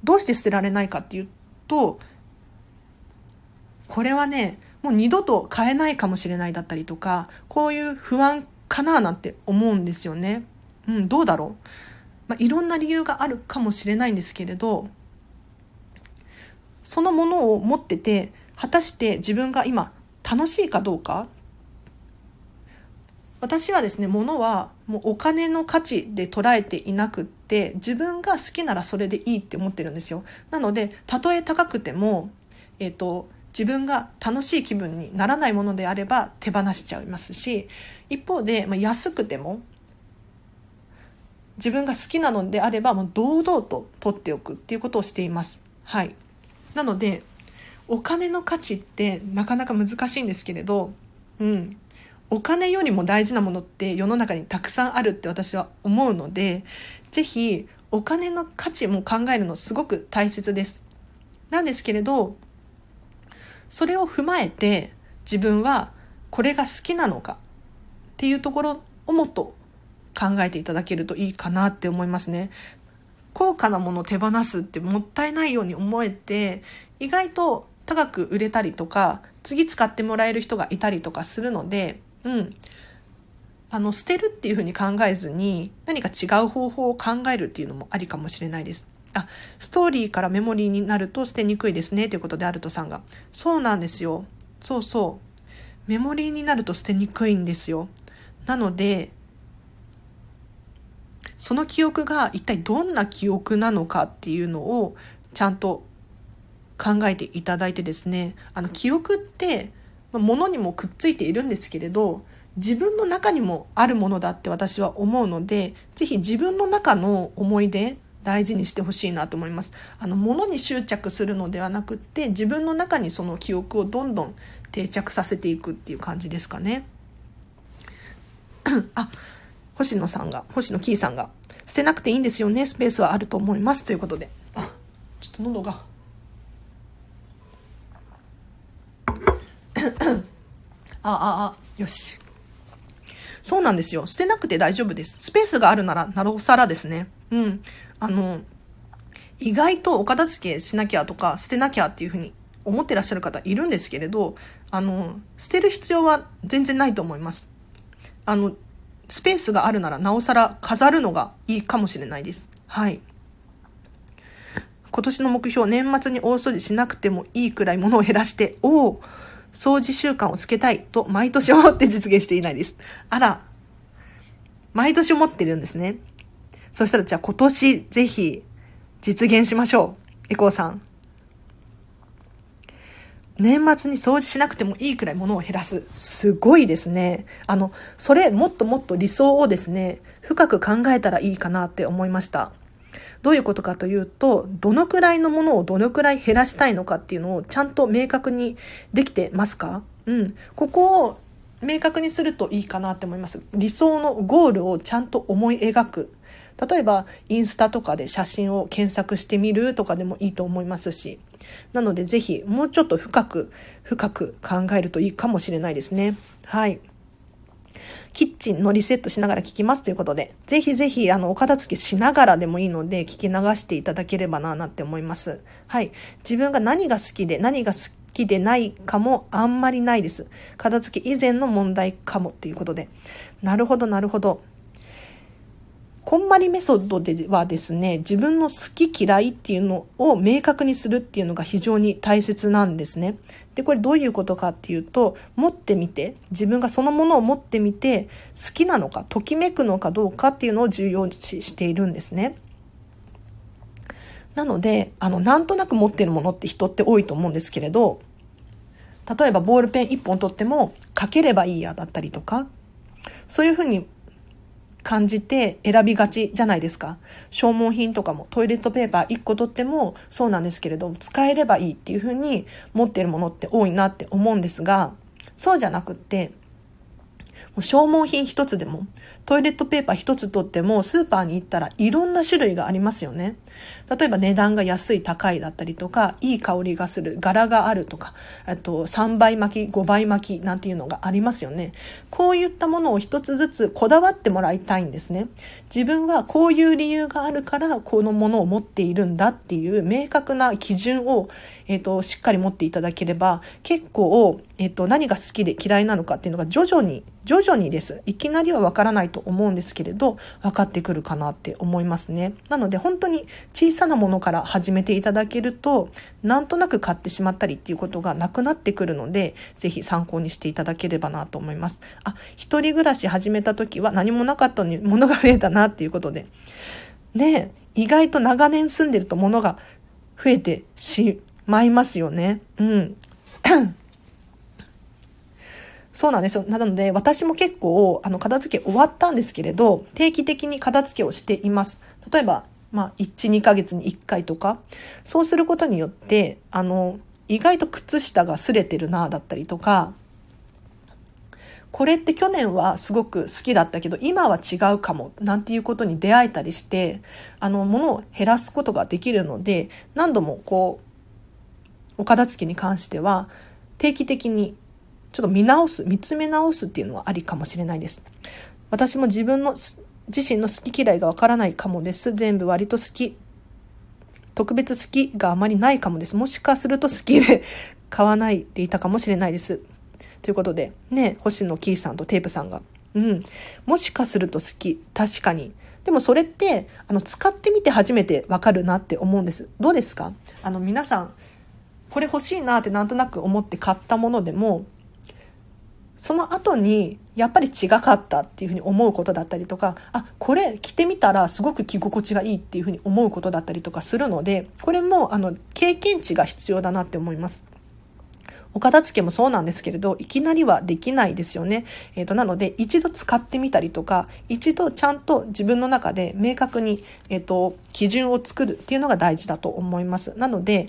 どうして捨てられないかっていうと、これはね、もう二度と買えないかもしれないだったりとか、こういう不安かななんて思うんですよね。うん、どうだろう。まあ、いろんな理由があるかもしれないんですけれど、そのものを持ってて、果たして自分が今楽しいかどうか私はですね、物はもうお金の価値で捉えていなくって、自分が好きならそれでいいって思ってるんですよ。なので、たとえ高くても、えっ、ー、と、自分が楽しい気分にならないものであれば手放しちゃいますし、一方で、まあ、安くても、自分が好きなのであれば、もう堂々と取っておくっていうことをしています。はい。なので、お金の価値ってなかなか難しいんですけれど、うん。お金よりも大事なものって世の中にたくさんあるって私は思うので、ぜひお金の価値も考えるのすごく大切です。なんですけれど、それを踏まえて自分はこれが好きなのかっていうところをもっと考えていただけるといいかなって思いますね。高価なものを手放すってもったいないように思えて、意外と高く売れたりとか、次使ってもらえる人がいたりとかするので、うん。あの、捨てるっていうふうに考えずに、何か違う方法を考えるっていうのもありかもしれないです。あ、ストーリーからメモリーになると捨てにくいですね、ということで、アルトさんが。そうなんですよ。そうそう。メモリーになると捨てにくいんですよ。なので、その記憶が一体どんな記憶なのかっていうのをちゃんと考えていただいてですね、あの記憶って物にもくっついているんですけれど自分の中にもあるものだって私は思うので、ぜひ自分の中の思い出、大事にしてほしいなと思います。あの、物に執着するのではなくって、自分の中にその記憶をどんどん定着させていくっていう感じですかね。[clears throat] あ、星野さんが、星野キーさんが、捨てなくていいんですよね、スペースはあると思います。ということで。あ、ちょっと喉が。[coughs] あ、あ、あ、よし。そうなんですよ。捨てなくて大丈夫です。スペースがあるなら、なおさらですね。うん。あの、意外とお片付けしなきゃとか、捨てなきゃっていうふうに思ってらっしゃる方いるんですけれど、あの、捨てる必要は全然ないと思います。あの、スペースがあるなら、なおさら飾るのがいいかもしれないです。はい。今年の目標、年末に大掃除しなくてもいいくらい物を減らして、おお掃除習慣をつけたいと毎年思って実現していないです。あら、毎年思ってるんですね。そしたらじゃあ今年ぜひ実現しましょう。エコーさん。年末に掃除しなくてもいいくらい物を減らす。すごいですね。あの、それもっともっと理想をですね、深く考えたらいいかなって思いました。どういうことかというと、どのくらいのものをどのくらい減らしたいのかっていうのをちゃんと明確にできてますか？うん。ここを明確にするといいかなって思います。理想のゴールをちゃんと思い描く。例えば、インスタとかで写真を検索してみるとかでもいいと思いますし。なので、ぜひ、もうちょっと深く、深く考えるといいかもしれないですね。はい。キッチンのリセットしながら聞きますということで、ぜひぜひ、あの、お片付けしながらでもいいので、聞き流していただければな、なって思います。はい。自分が何が好きで、何が好きでないかもあんまりないです。片付け以前の問題かもっていうことで。なるほど、なるほど。こんまりメソッドではですね、自分の好き嫌いっていうのを明確にするっていうのが非常に大切なんですね。で、これどういうことかっていうと、持ってみて、自分がそのものを持ってみて、好きなのか、ときめくのかどうかっていうのを重要視しているんですね。なので、あの、なんとなく持ってるものって人って多いと思うんですけれど、例えばボールペン1本取っても、書ければいいやだったりとか、そういうふうに感じて選びがちじゃないですか。消耗品とかもトイレットペーパー1個取ってもそうなんですけれども、使えればいいっていうふうに持っているものって多いなって思うんですが、そうじゃなくって、消耗品1つでも、トイレットペーパー1つ取っても、スーパーに行ったらいろんな種類がありますよね。例えば値段が安い高いだったりとか、いい香りがする、柄があるとか、あと3倍巻き、5倍巻きなんていうのがありますよね。こういったものを一つずつこだわってもらいたいんですね。自分はこういう理由があるからこのものを持っているんだっていう明確な基準を、えっ、と、しっかり持っていただければ、結構、えっ、と、何が好きで嫌いなのかっていうのが徐々に、徐々にです。いきなりはわからないと思うんですけれど、分かってくるかなって思いますね。なので本当に小さなものから始めていただけると、なんとなく買ってしまったりっていうことがなくなってくるので、ぜひ参考にしていただければなと思います。あ、一人暮らし始めた時は何もなかったのに物が増えたなっていうことで。ね意外と長年住んでると物が増えてしまいますよね。うん。[coughs] そうなんですよ。なので、私も結構、あの、片付け終わったんですけれど、定期的に片付けをしています。例えば、まあ、1、2ヶ月に1回とか、そうすることによって、あの、意外と靴下が擦れてるな、だったりとか、これって去年はすごく好きだったけど、今は違うかも、なんていうことに出会えたりして、あの、物を減らすことができるので、何度もこう、お片付けに関しては、定期的にちょっと見直す、見つめ直すっていうのはありかもしれないです。私も自分の自身の好き嫌いがわからないかもです。全部割と好き。特別好きがあまりないかもです。もしかすると好きで [laughs] 買わないでいたかもしれないです。ということで、ね、星野キーさんとテープさんが。うん。もしかすると好き。確かに。でもそれって、あの、使ってみて初めてわかるなって思うんです。どうですか？あの、皆さん、これ欲しいなってなんとなく思って買ったものでも、その後にやっぱり違かったっていうふうに思うことだったりとかあこれ着てみたらすごく着心地がいいっていうふうに思うことだったりとかするのでこれもあの経験値が必要だなって思いますお片付けもそうなんですけれど、いきなりはできないですよね。えっ、ー、と、なので、一度使ってみたりとか、一度ちゃんと自分の中で明確に、えっ、ー、と、基準を作るっていうのが大事だと思います。なので、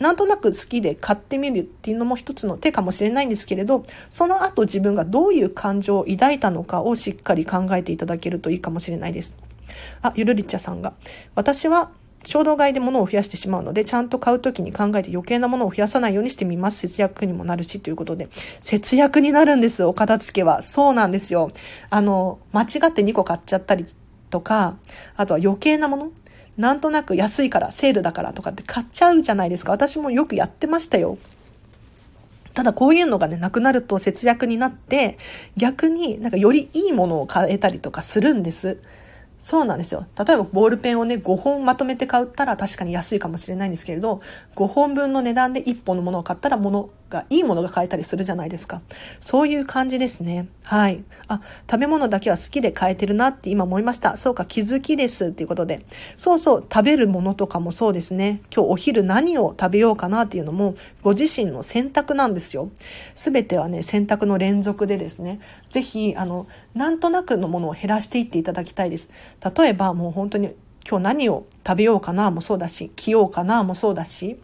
なんとなく好きで買ってみるっていうのも一つの手かもしれないんですけれど、その後自分がどういう感情を抱いたのかをしっかり考えていただけるといいかもしれないです。あ、ゆるりっちゃさんが。私は衝動買いで物を増やしてしまうので、ちゃんと買うときに考えて余計なものを増やさないようにしてみます。節約にもなるし、ということで。節約になるんです、お片付けは。そうなんですよ。あの、間違って2個買っちゃったりとか、あとは余計なものなんとなく安いから、セールだからとかって買っちゃうじゃないですか。私もよくやってましたよ。ただこういうのがね、なくなると節約になって、逆になんかよりいいものを買えたりとかするんです。そうなんですよ。例えばボールペンをね、5本まとめて買ったら確かに安いかもしれないんですけれど、5本分の値段で1本のものを買ったらものが、いいものが買えたりするじゃないですか。そういう感じですね。はい。あ、食べ物だけは好きで買えてるなって今思いました。そうか、気づきですっていうことで。そうそう、食べるものとかもそうですね。今日お昼何を食べようかなっていうのも、ご自身の選択なんですよ。すべてはね、選択の連続でですね。ぜひ、あの、なんとなくのものを減らしていっていただきたいです。例えばもう本当に今日何を食べようかなもそうだし、着ようかなもそうだし、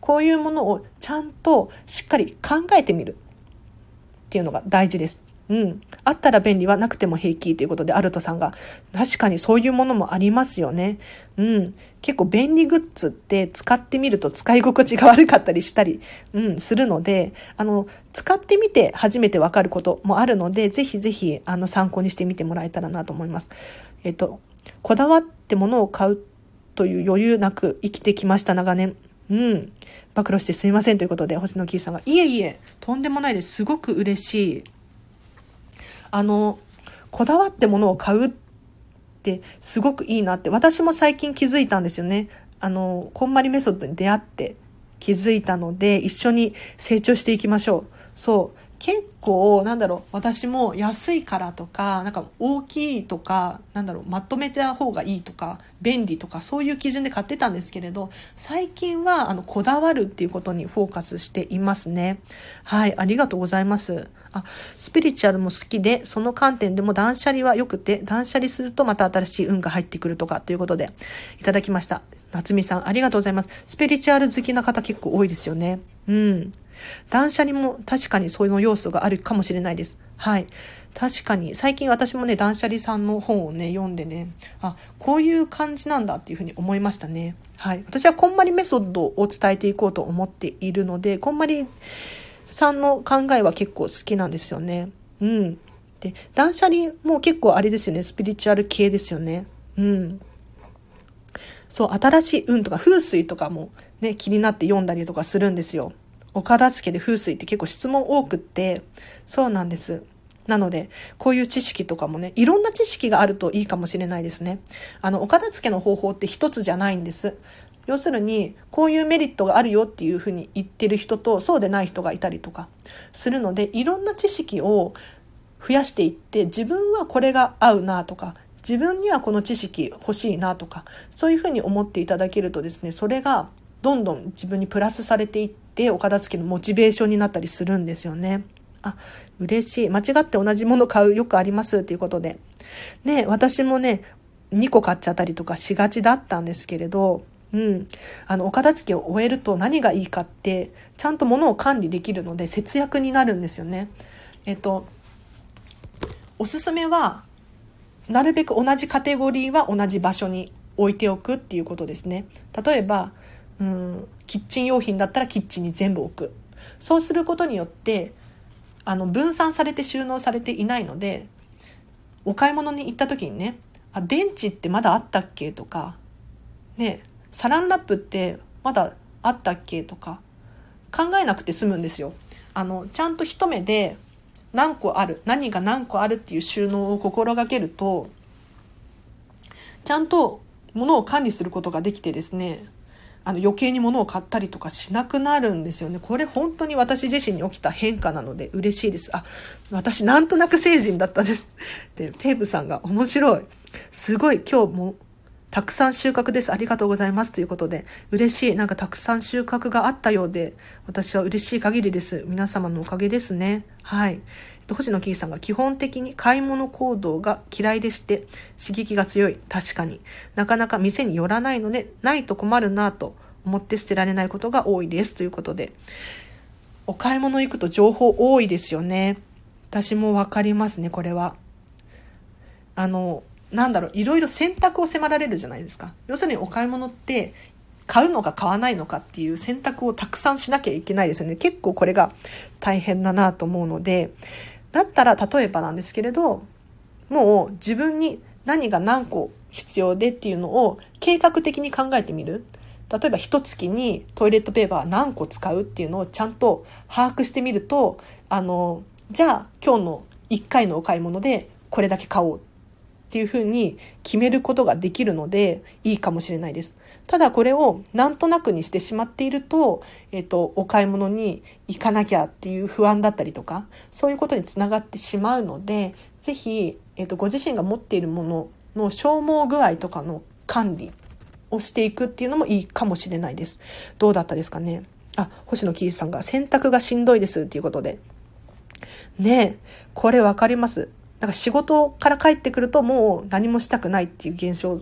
こういうものをちゃんとしっかり考えてみるっていうのが大事です。うん。あったら便利はなくても平気ということで、アルトさんが、確かにそういうものもありますよね。うん。結構便利グッズって使ってみると使い心地が悪かったりしたり、うん、するので、あの、使ってみて初めてわかることもあるので、ぜひぜひ、あの、参考にしてみてもらえたらなと思います。えっと、こだわっって物を買うという余裕なく生きてきました、長年。うん。暴露してすみませんということで、星野キーさんが、いえいえ、とんでもないです。すごく嬉しい。あの、こだわって物を買うってすごくいいなって、私も最近気づいたんですよね。あの、こんまりメソッドに出会って気づいたので、一緒に成長していきましょう。そう。結構なんだろう私も安いからとかなんか大きいとかなんだろうまとめた方がいいとか便利とかそういう基準で買ってたんですけれど最近はあのこだわるっていうことにフォーカスしていますね。はいありがとうございます。あスピリチュアルも好きでその観点でも断捨離は良くて断捨離するとまた新しい運が入ってくるとかということでいただきました。夏美さんありがとうございます。スピリチュアル好きな方結構多いですよね。うん。断捨離も確かにそういう要素があるかもしれないです。はい。確かに、最近私もね、断捨離さんの本をね、読んでね、あ、こういう感じなんだっていうふうに思いましたね。はい。私はこんまりメソッドを伝えていこうと思っているので、こんまりさんの考えは結構好きなんですよね。うん。で、断捨離も結構あれですよね、スピリチュアル系ですよね。うん。そう、新しい運とか風水とかもね、気になって読んだりとかするんですよ。お片付けで風水って結構質問多くって、そうなんです。なので、こういう知識とかもね、いろんな知識があるといいかもしれないですね。あの、お片付けの方法って一つじゃないんです。要するに、こういうメリットがあるよっていうふうに言ってる人と、そうでない人がいたりとかするので、いろんな知識を増やしていって、自分はこれが合うなとか、自分にはこの知識欲しいなとか、そういうふうに思っていただけるとですね、それがどんどん自分にプラスされていって、お片付けのモチベーションになったりするんですよね。あ、嬉しい。間違って同じもの買うよくありますっていうことで。ね、私もね、2個買っちゃったりとかしがちだったんですけれど、うん。あの、お片付けを終えると何がいいかって、ちゃんと物を管理できるので節約になるんですよね。えっと、おすすめは、なるべく同じカテゴリーは同じ場所に置いておくっていうことですね。例えば、うん、キッチン用品だったらキッチンに全部置く。そうすることによって、あの、分散されて収納されていないので、お買い物に行った時にね、あ、電池ってまだあったっけとか、ね、サランラップってまだあったっけとか、考えなくて済むんですよ。あの、ちゃんと一目で何個ある、何が何個あるっていう収納を心がけると、ちゃんと物を管理することができてですね、あの余計に物を買ったりとかしなくなるんですよね。これ本当に私自身に起きた変化なので嬉しいです。あ、私なんとなく成人だったです。で、テープさんが面白い。すごい今日もたくさん収穫です。ありがとうございます。ということで、嬉しい。なんかたくさん収穫があったようで、私は嬉しい限りです。皆様のおかげですね。はい。星野キーさんが基本的に買い物行動が嫌いでして刺激が強い。確かに。なかなか店に寄らないので、ないと困るなと思って捨てられないことが多いです。ということで。お買い物行くと情報多いですよね。私もわかりますね、これは。あの、なんだろう、いろいろ選択を迫られるじゃないですか。要するにお買い物って、買うのか買わないのかっていう選択をたくさんしなきゃいけないですよね。結構これが大変だなと思うので、だったら例えばなんですけれど、もう自分に何が何個必要でっていうのを計画的に考えてみる。例えば一月にトイレットペーパー何個使うっていうのをちゃんと把握してみると、あの、じゃあ今日の1回のお買い物でこれだけ買おうっていうふうに決めることができるのでいいかもしれないです。ただこれをなんとなくにしてしまっていると、えっと、お買い物に行かなきゃっていう不安だったりとか、そういうことにつながってしまうので、ぜひ、えっと、ご自身が持っているものの消耗具合とかの管理をしていくっていうのもいいかもしれないです。どうだったですかね？あ、星野キーさんが洗濯がしんどいですっていうことで。ねえ、これわかります。なんか仕事から帰ってくるともう何もしたくないっていう現象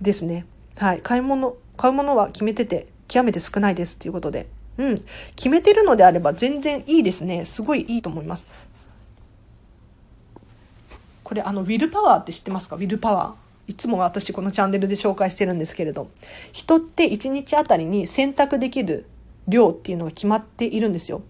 ですね。はい。買い物、買うものは決めてて極めて少ないですっていうことで。うん。決めてるのであれば全然いいですね。すごいいいと思います。これあの、ウィルパワーって知ってますか？ウィルパワー。いつも私このチャンネルで紹介してるんですけれど、人って1日あたりに選択できる量っていうのが決まっているんですよ。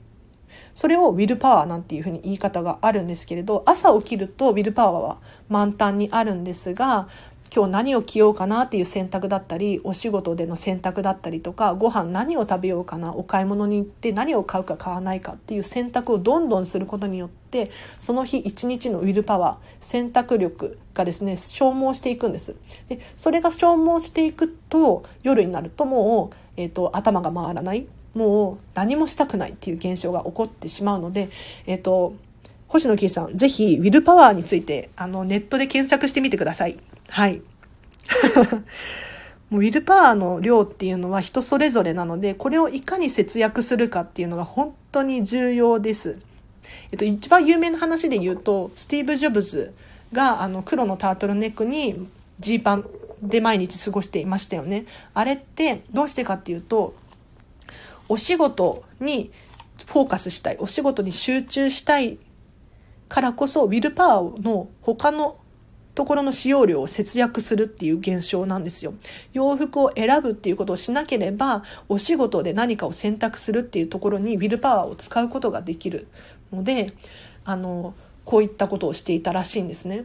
それをウィルパワーなんていうふうに言い方があるんですけれど、朝起きるとウィルパワーは満タンにあるんですが、今日何を着ようかなっていう選択だったりお仕事での選択だったりとかご飯何を食べようかなお買い物に行って何を買うか買わないかっていう選択をどんどんすることによってその日一日のウィルパワー選択力がですね消耗していくんですでそれが消耗していくと夜になるともう、えーと、頭が回らないもう何もしたくないっていう現象が起こってしまうので、えっ、ー、と星野キーさん、ぜひ、ウィルパワーについて、あの、ネットで検索してみてください。はい。[laughs] もうウィルパワーの量っていうのは人それぞれなので、これをいかに節約するかっていうのが本当に重要です。えっと、一番有名な話で言うと、スティーブ・ジョブズがあの黒のタートルネックにジーパンで毎日過ごしていましたよね。あれってどうしてかっていうと、お仕事にフォーカスしたい、お仕事に集中したいからこそ、ウィルパワーの他のところの使用量を節約するっていう現象なんですよ。洋服を選ぶっていうことをしなければ、お仕事で何かを選択するっていうところにウィルパワーを使うことができるので、あの、こういったことをしていたらしいんですね。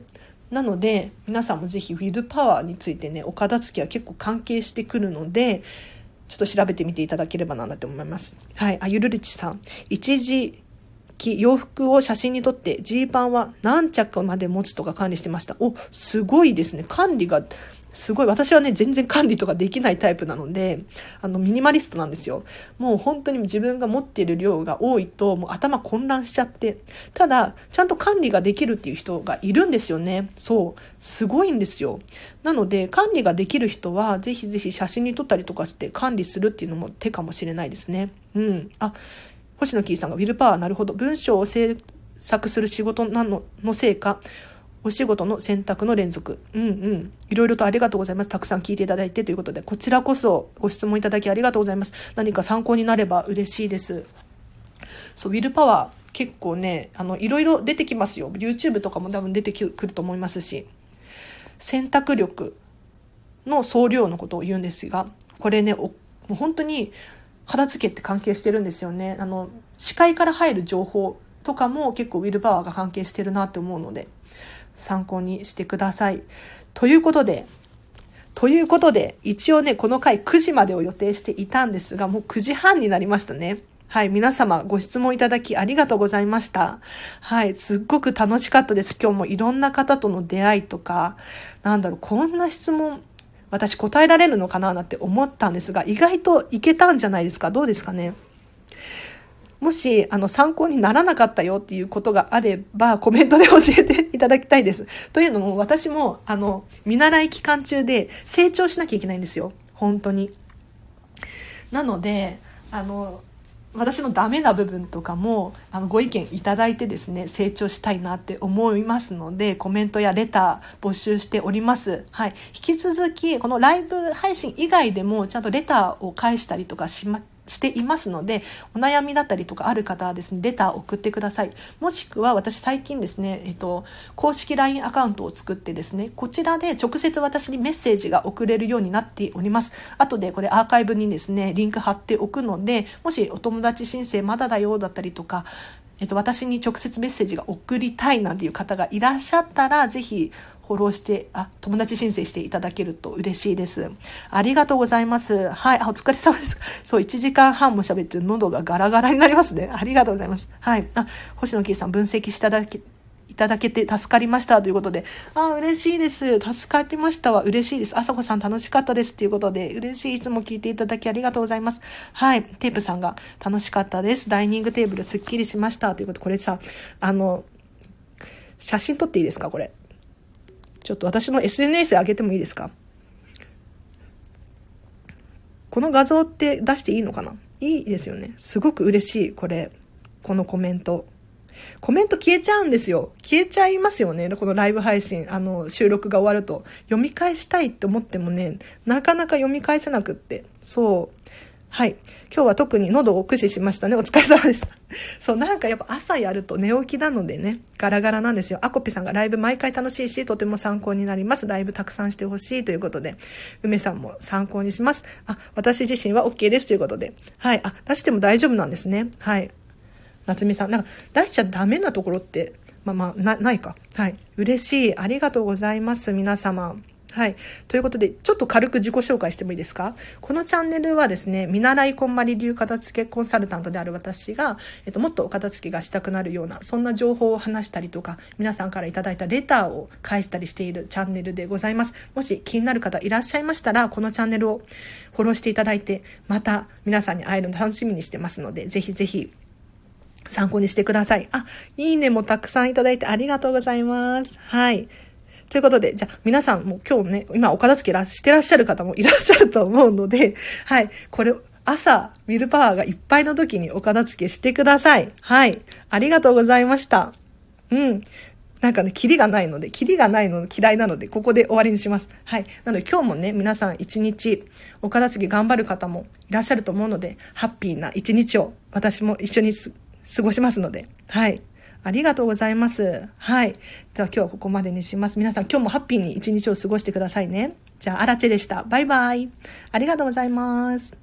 なので、皆さんもぜひウィルパワーについてね、お片付けは結構関係してくるので、ちょっと調べてみていただければなと思います。はい。あゆるりちさん。一時洋服を写真に撮ってジーパンは何着まで持つとか管理してました。お、すごいですね。管理がすごい。私はね、全然管理とかできないタイプなので、あの、ミニマリストなんですよ。もう本当に自分が持っている量が多いと、もう頭混乱しちゃって。ただ、ちゃんと管理ができるっていう人がいるんですよね。そう。すごいんですよ。なので、管理ができる人は、ぜひぜひ写真に撮ったりとかして管理するっていうのも手かもしれないですね。うん。あ、星野キーさんがウィルパワーなるほど。文章を制作する仕事なののせいか、お仕事の選択の連続。うんうん。いろいろとありがとうございます。たくさん聞いていただいてということで、こちらこそご質問いただきありがとうございます。何か参考になれば嬉しいです。そう、ウィルパワー結構ね、あの、いろいろ出てきますよ。YouTube とかも多分出てくると思いますし、選択力の総量のことを言うんですが、これね、もう本当に片付けって関係してるんですよね。あの、視界から入る情報とかも結構ウィルパワーが関係してるなって思うので、参考にしてください。ということで、ということで、一応ね、この回9時までを予定していたんですが、もう9時半になりましたね。はい、皆様ご質問いただきありがとうございました。はい、すっごく楽しかったです。今日もいろんな方との出会いとか、なんだろう、こんな質問私答えられるのかななんて思ったんですが、意外といけたんじゃないですか？どうですかね？もし、あの、参考にならなかったよっていうことがあれば、コメントで教えていただきたいです。というのも、私も、あの、見習い期間中で成長しなきゃいけないんですよ。本当に。なので、あの、私のダメな部分とかもあのご意見いただいてですね成長したいなって思いますのでコメントやレター募集しております。はい、引き続きこのライブ配信以外でもちゃんとレターを返したりとかしましていますので、お悩みだったりとかある方はですね、レター送ってください。もしくは私最近ですね、えっと、公式 LINE アカウントを作ってですね、こちらで直接私にメッセージが送れるようになっております。後でこれアーカイブにですね、リンク貼っておくので、もしお友達申請まだだよだったりとか、えっと、私に直接メッセージが送りたいなんていう方がいらっしゃったら、ぜひフォローして、あ、友達申請していただけると嬉しいです。ありがとうございます。はい、あお疲れ様です。[laughs] そう、1時間半も喋って喉がガラガラになりますね。ありがとうございます。はい。あ、星野キーさん分析していただき、いただけて助かりましたということで、あ、嬉しいです。助かりましたわ。嬉しいです。あさこさん楽しかったですっていうことで、嬉しい。いつも聞いていただきありがとうございます。はい。テープさんが楽しかったです。ダイニングテーブルすっきりしましたということで、これさ、あの、写真撮っていいですか？これ。ちょっと私の SNS 上げてもいいですか？この画像って出していいのかな？いいですよね。すごく嬉しい、これ。このコメント。コメント消えちゃうんですよ。消えちゃいますよね。このライブ配信、あの、収録が終わると。読み返したいって思ってもね、なかなか読み返せなくって。そう。はい。今日は特に喉を駆使しましたね。お疲れ様です。[laughs] そう、なんかやっぱ朝やると寝起きなのでね、ガラガラなんですよ。アコピさんがライブ毎回楽しいし、とても参考になります。ライブたくさんしてほしいということで、梅さんも参考にします。あ、私自身は OK ですということで。はい。あ、出しても大丈夫なんですね。はい。夏美さん、なんか出しちゃダメなところって、まあまあ、な、ないか。はい。嬉しい。ありがとうございます。皆様。はい。ということで、ちょっと軽く自己紹介してもいいですか？このチャンネルはですね、見習いこんまり流片付けコンサルタントである私が、えっと、もっとお片付けがしたくなるような、そんな情報を話したりとか、皆さんからいただいたレターを返したりしているチャンネルでございます。もし気になる方いらっしゃいましたら、このチャンネルをフォローしていただいて、また皆さんに会えるの楽しみにしてますので、ぜひぜひ参考にしてください。あ、いいねもたくさんいただいてありがとうございます。はい。ということで、じゃあ皆さんも今日ね、今お片付けしてらっしゃる方もいらっしゃると思うので、[laughs] はい、これ、朝、ウィルパワーがいっぱいの時にお片付けしてください。はい。ありがとうございました。うん。なんかね、キリがないので、キリがないの嫌いなので、ここで終わりにします。はい。なので今日もね、皆さん一日、お片付け頑張る方もいらっしゃると思うので、ハッピーな一日を私も一緒に過ごしますので、はい。ありがとうございます。はい。では今日はここまでにします。皆さん今日もハッピーに一日を過ごしてくださいね。じゃあ、アラチェでした。バイバイ。ありがとうございます。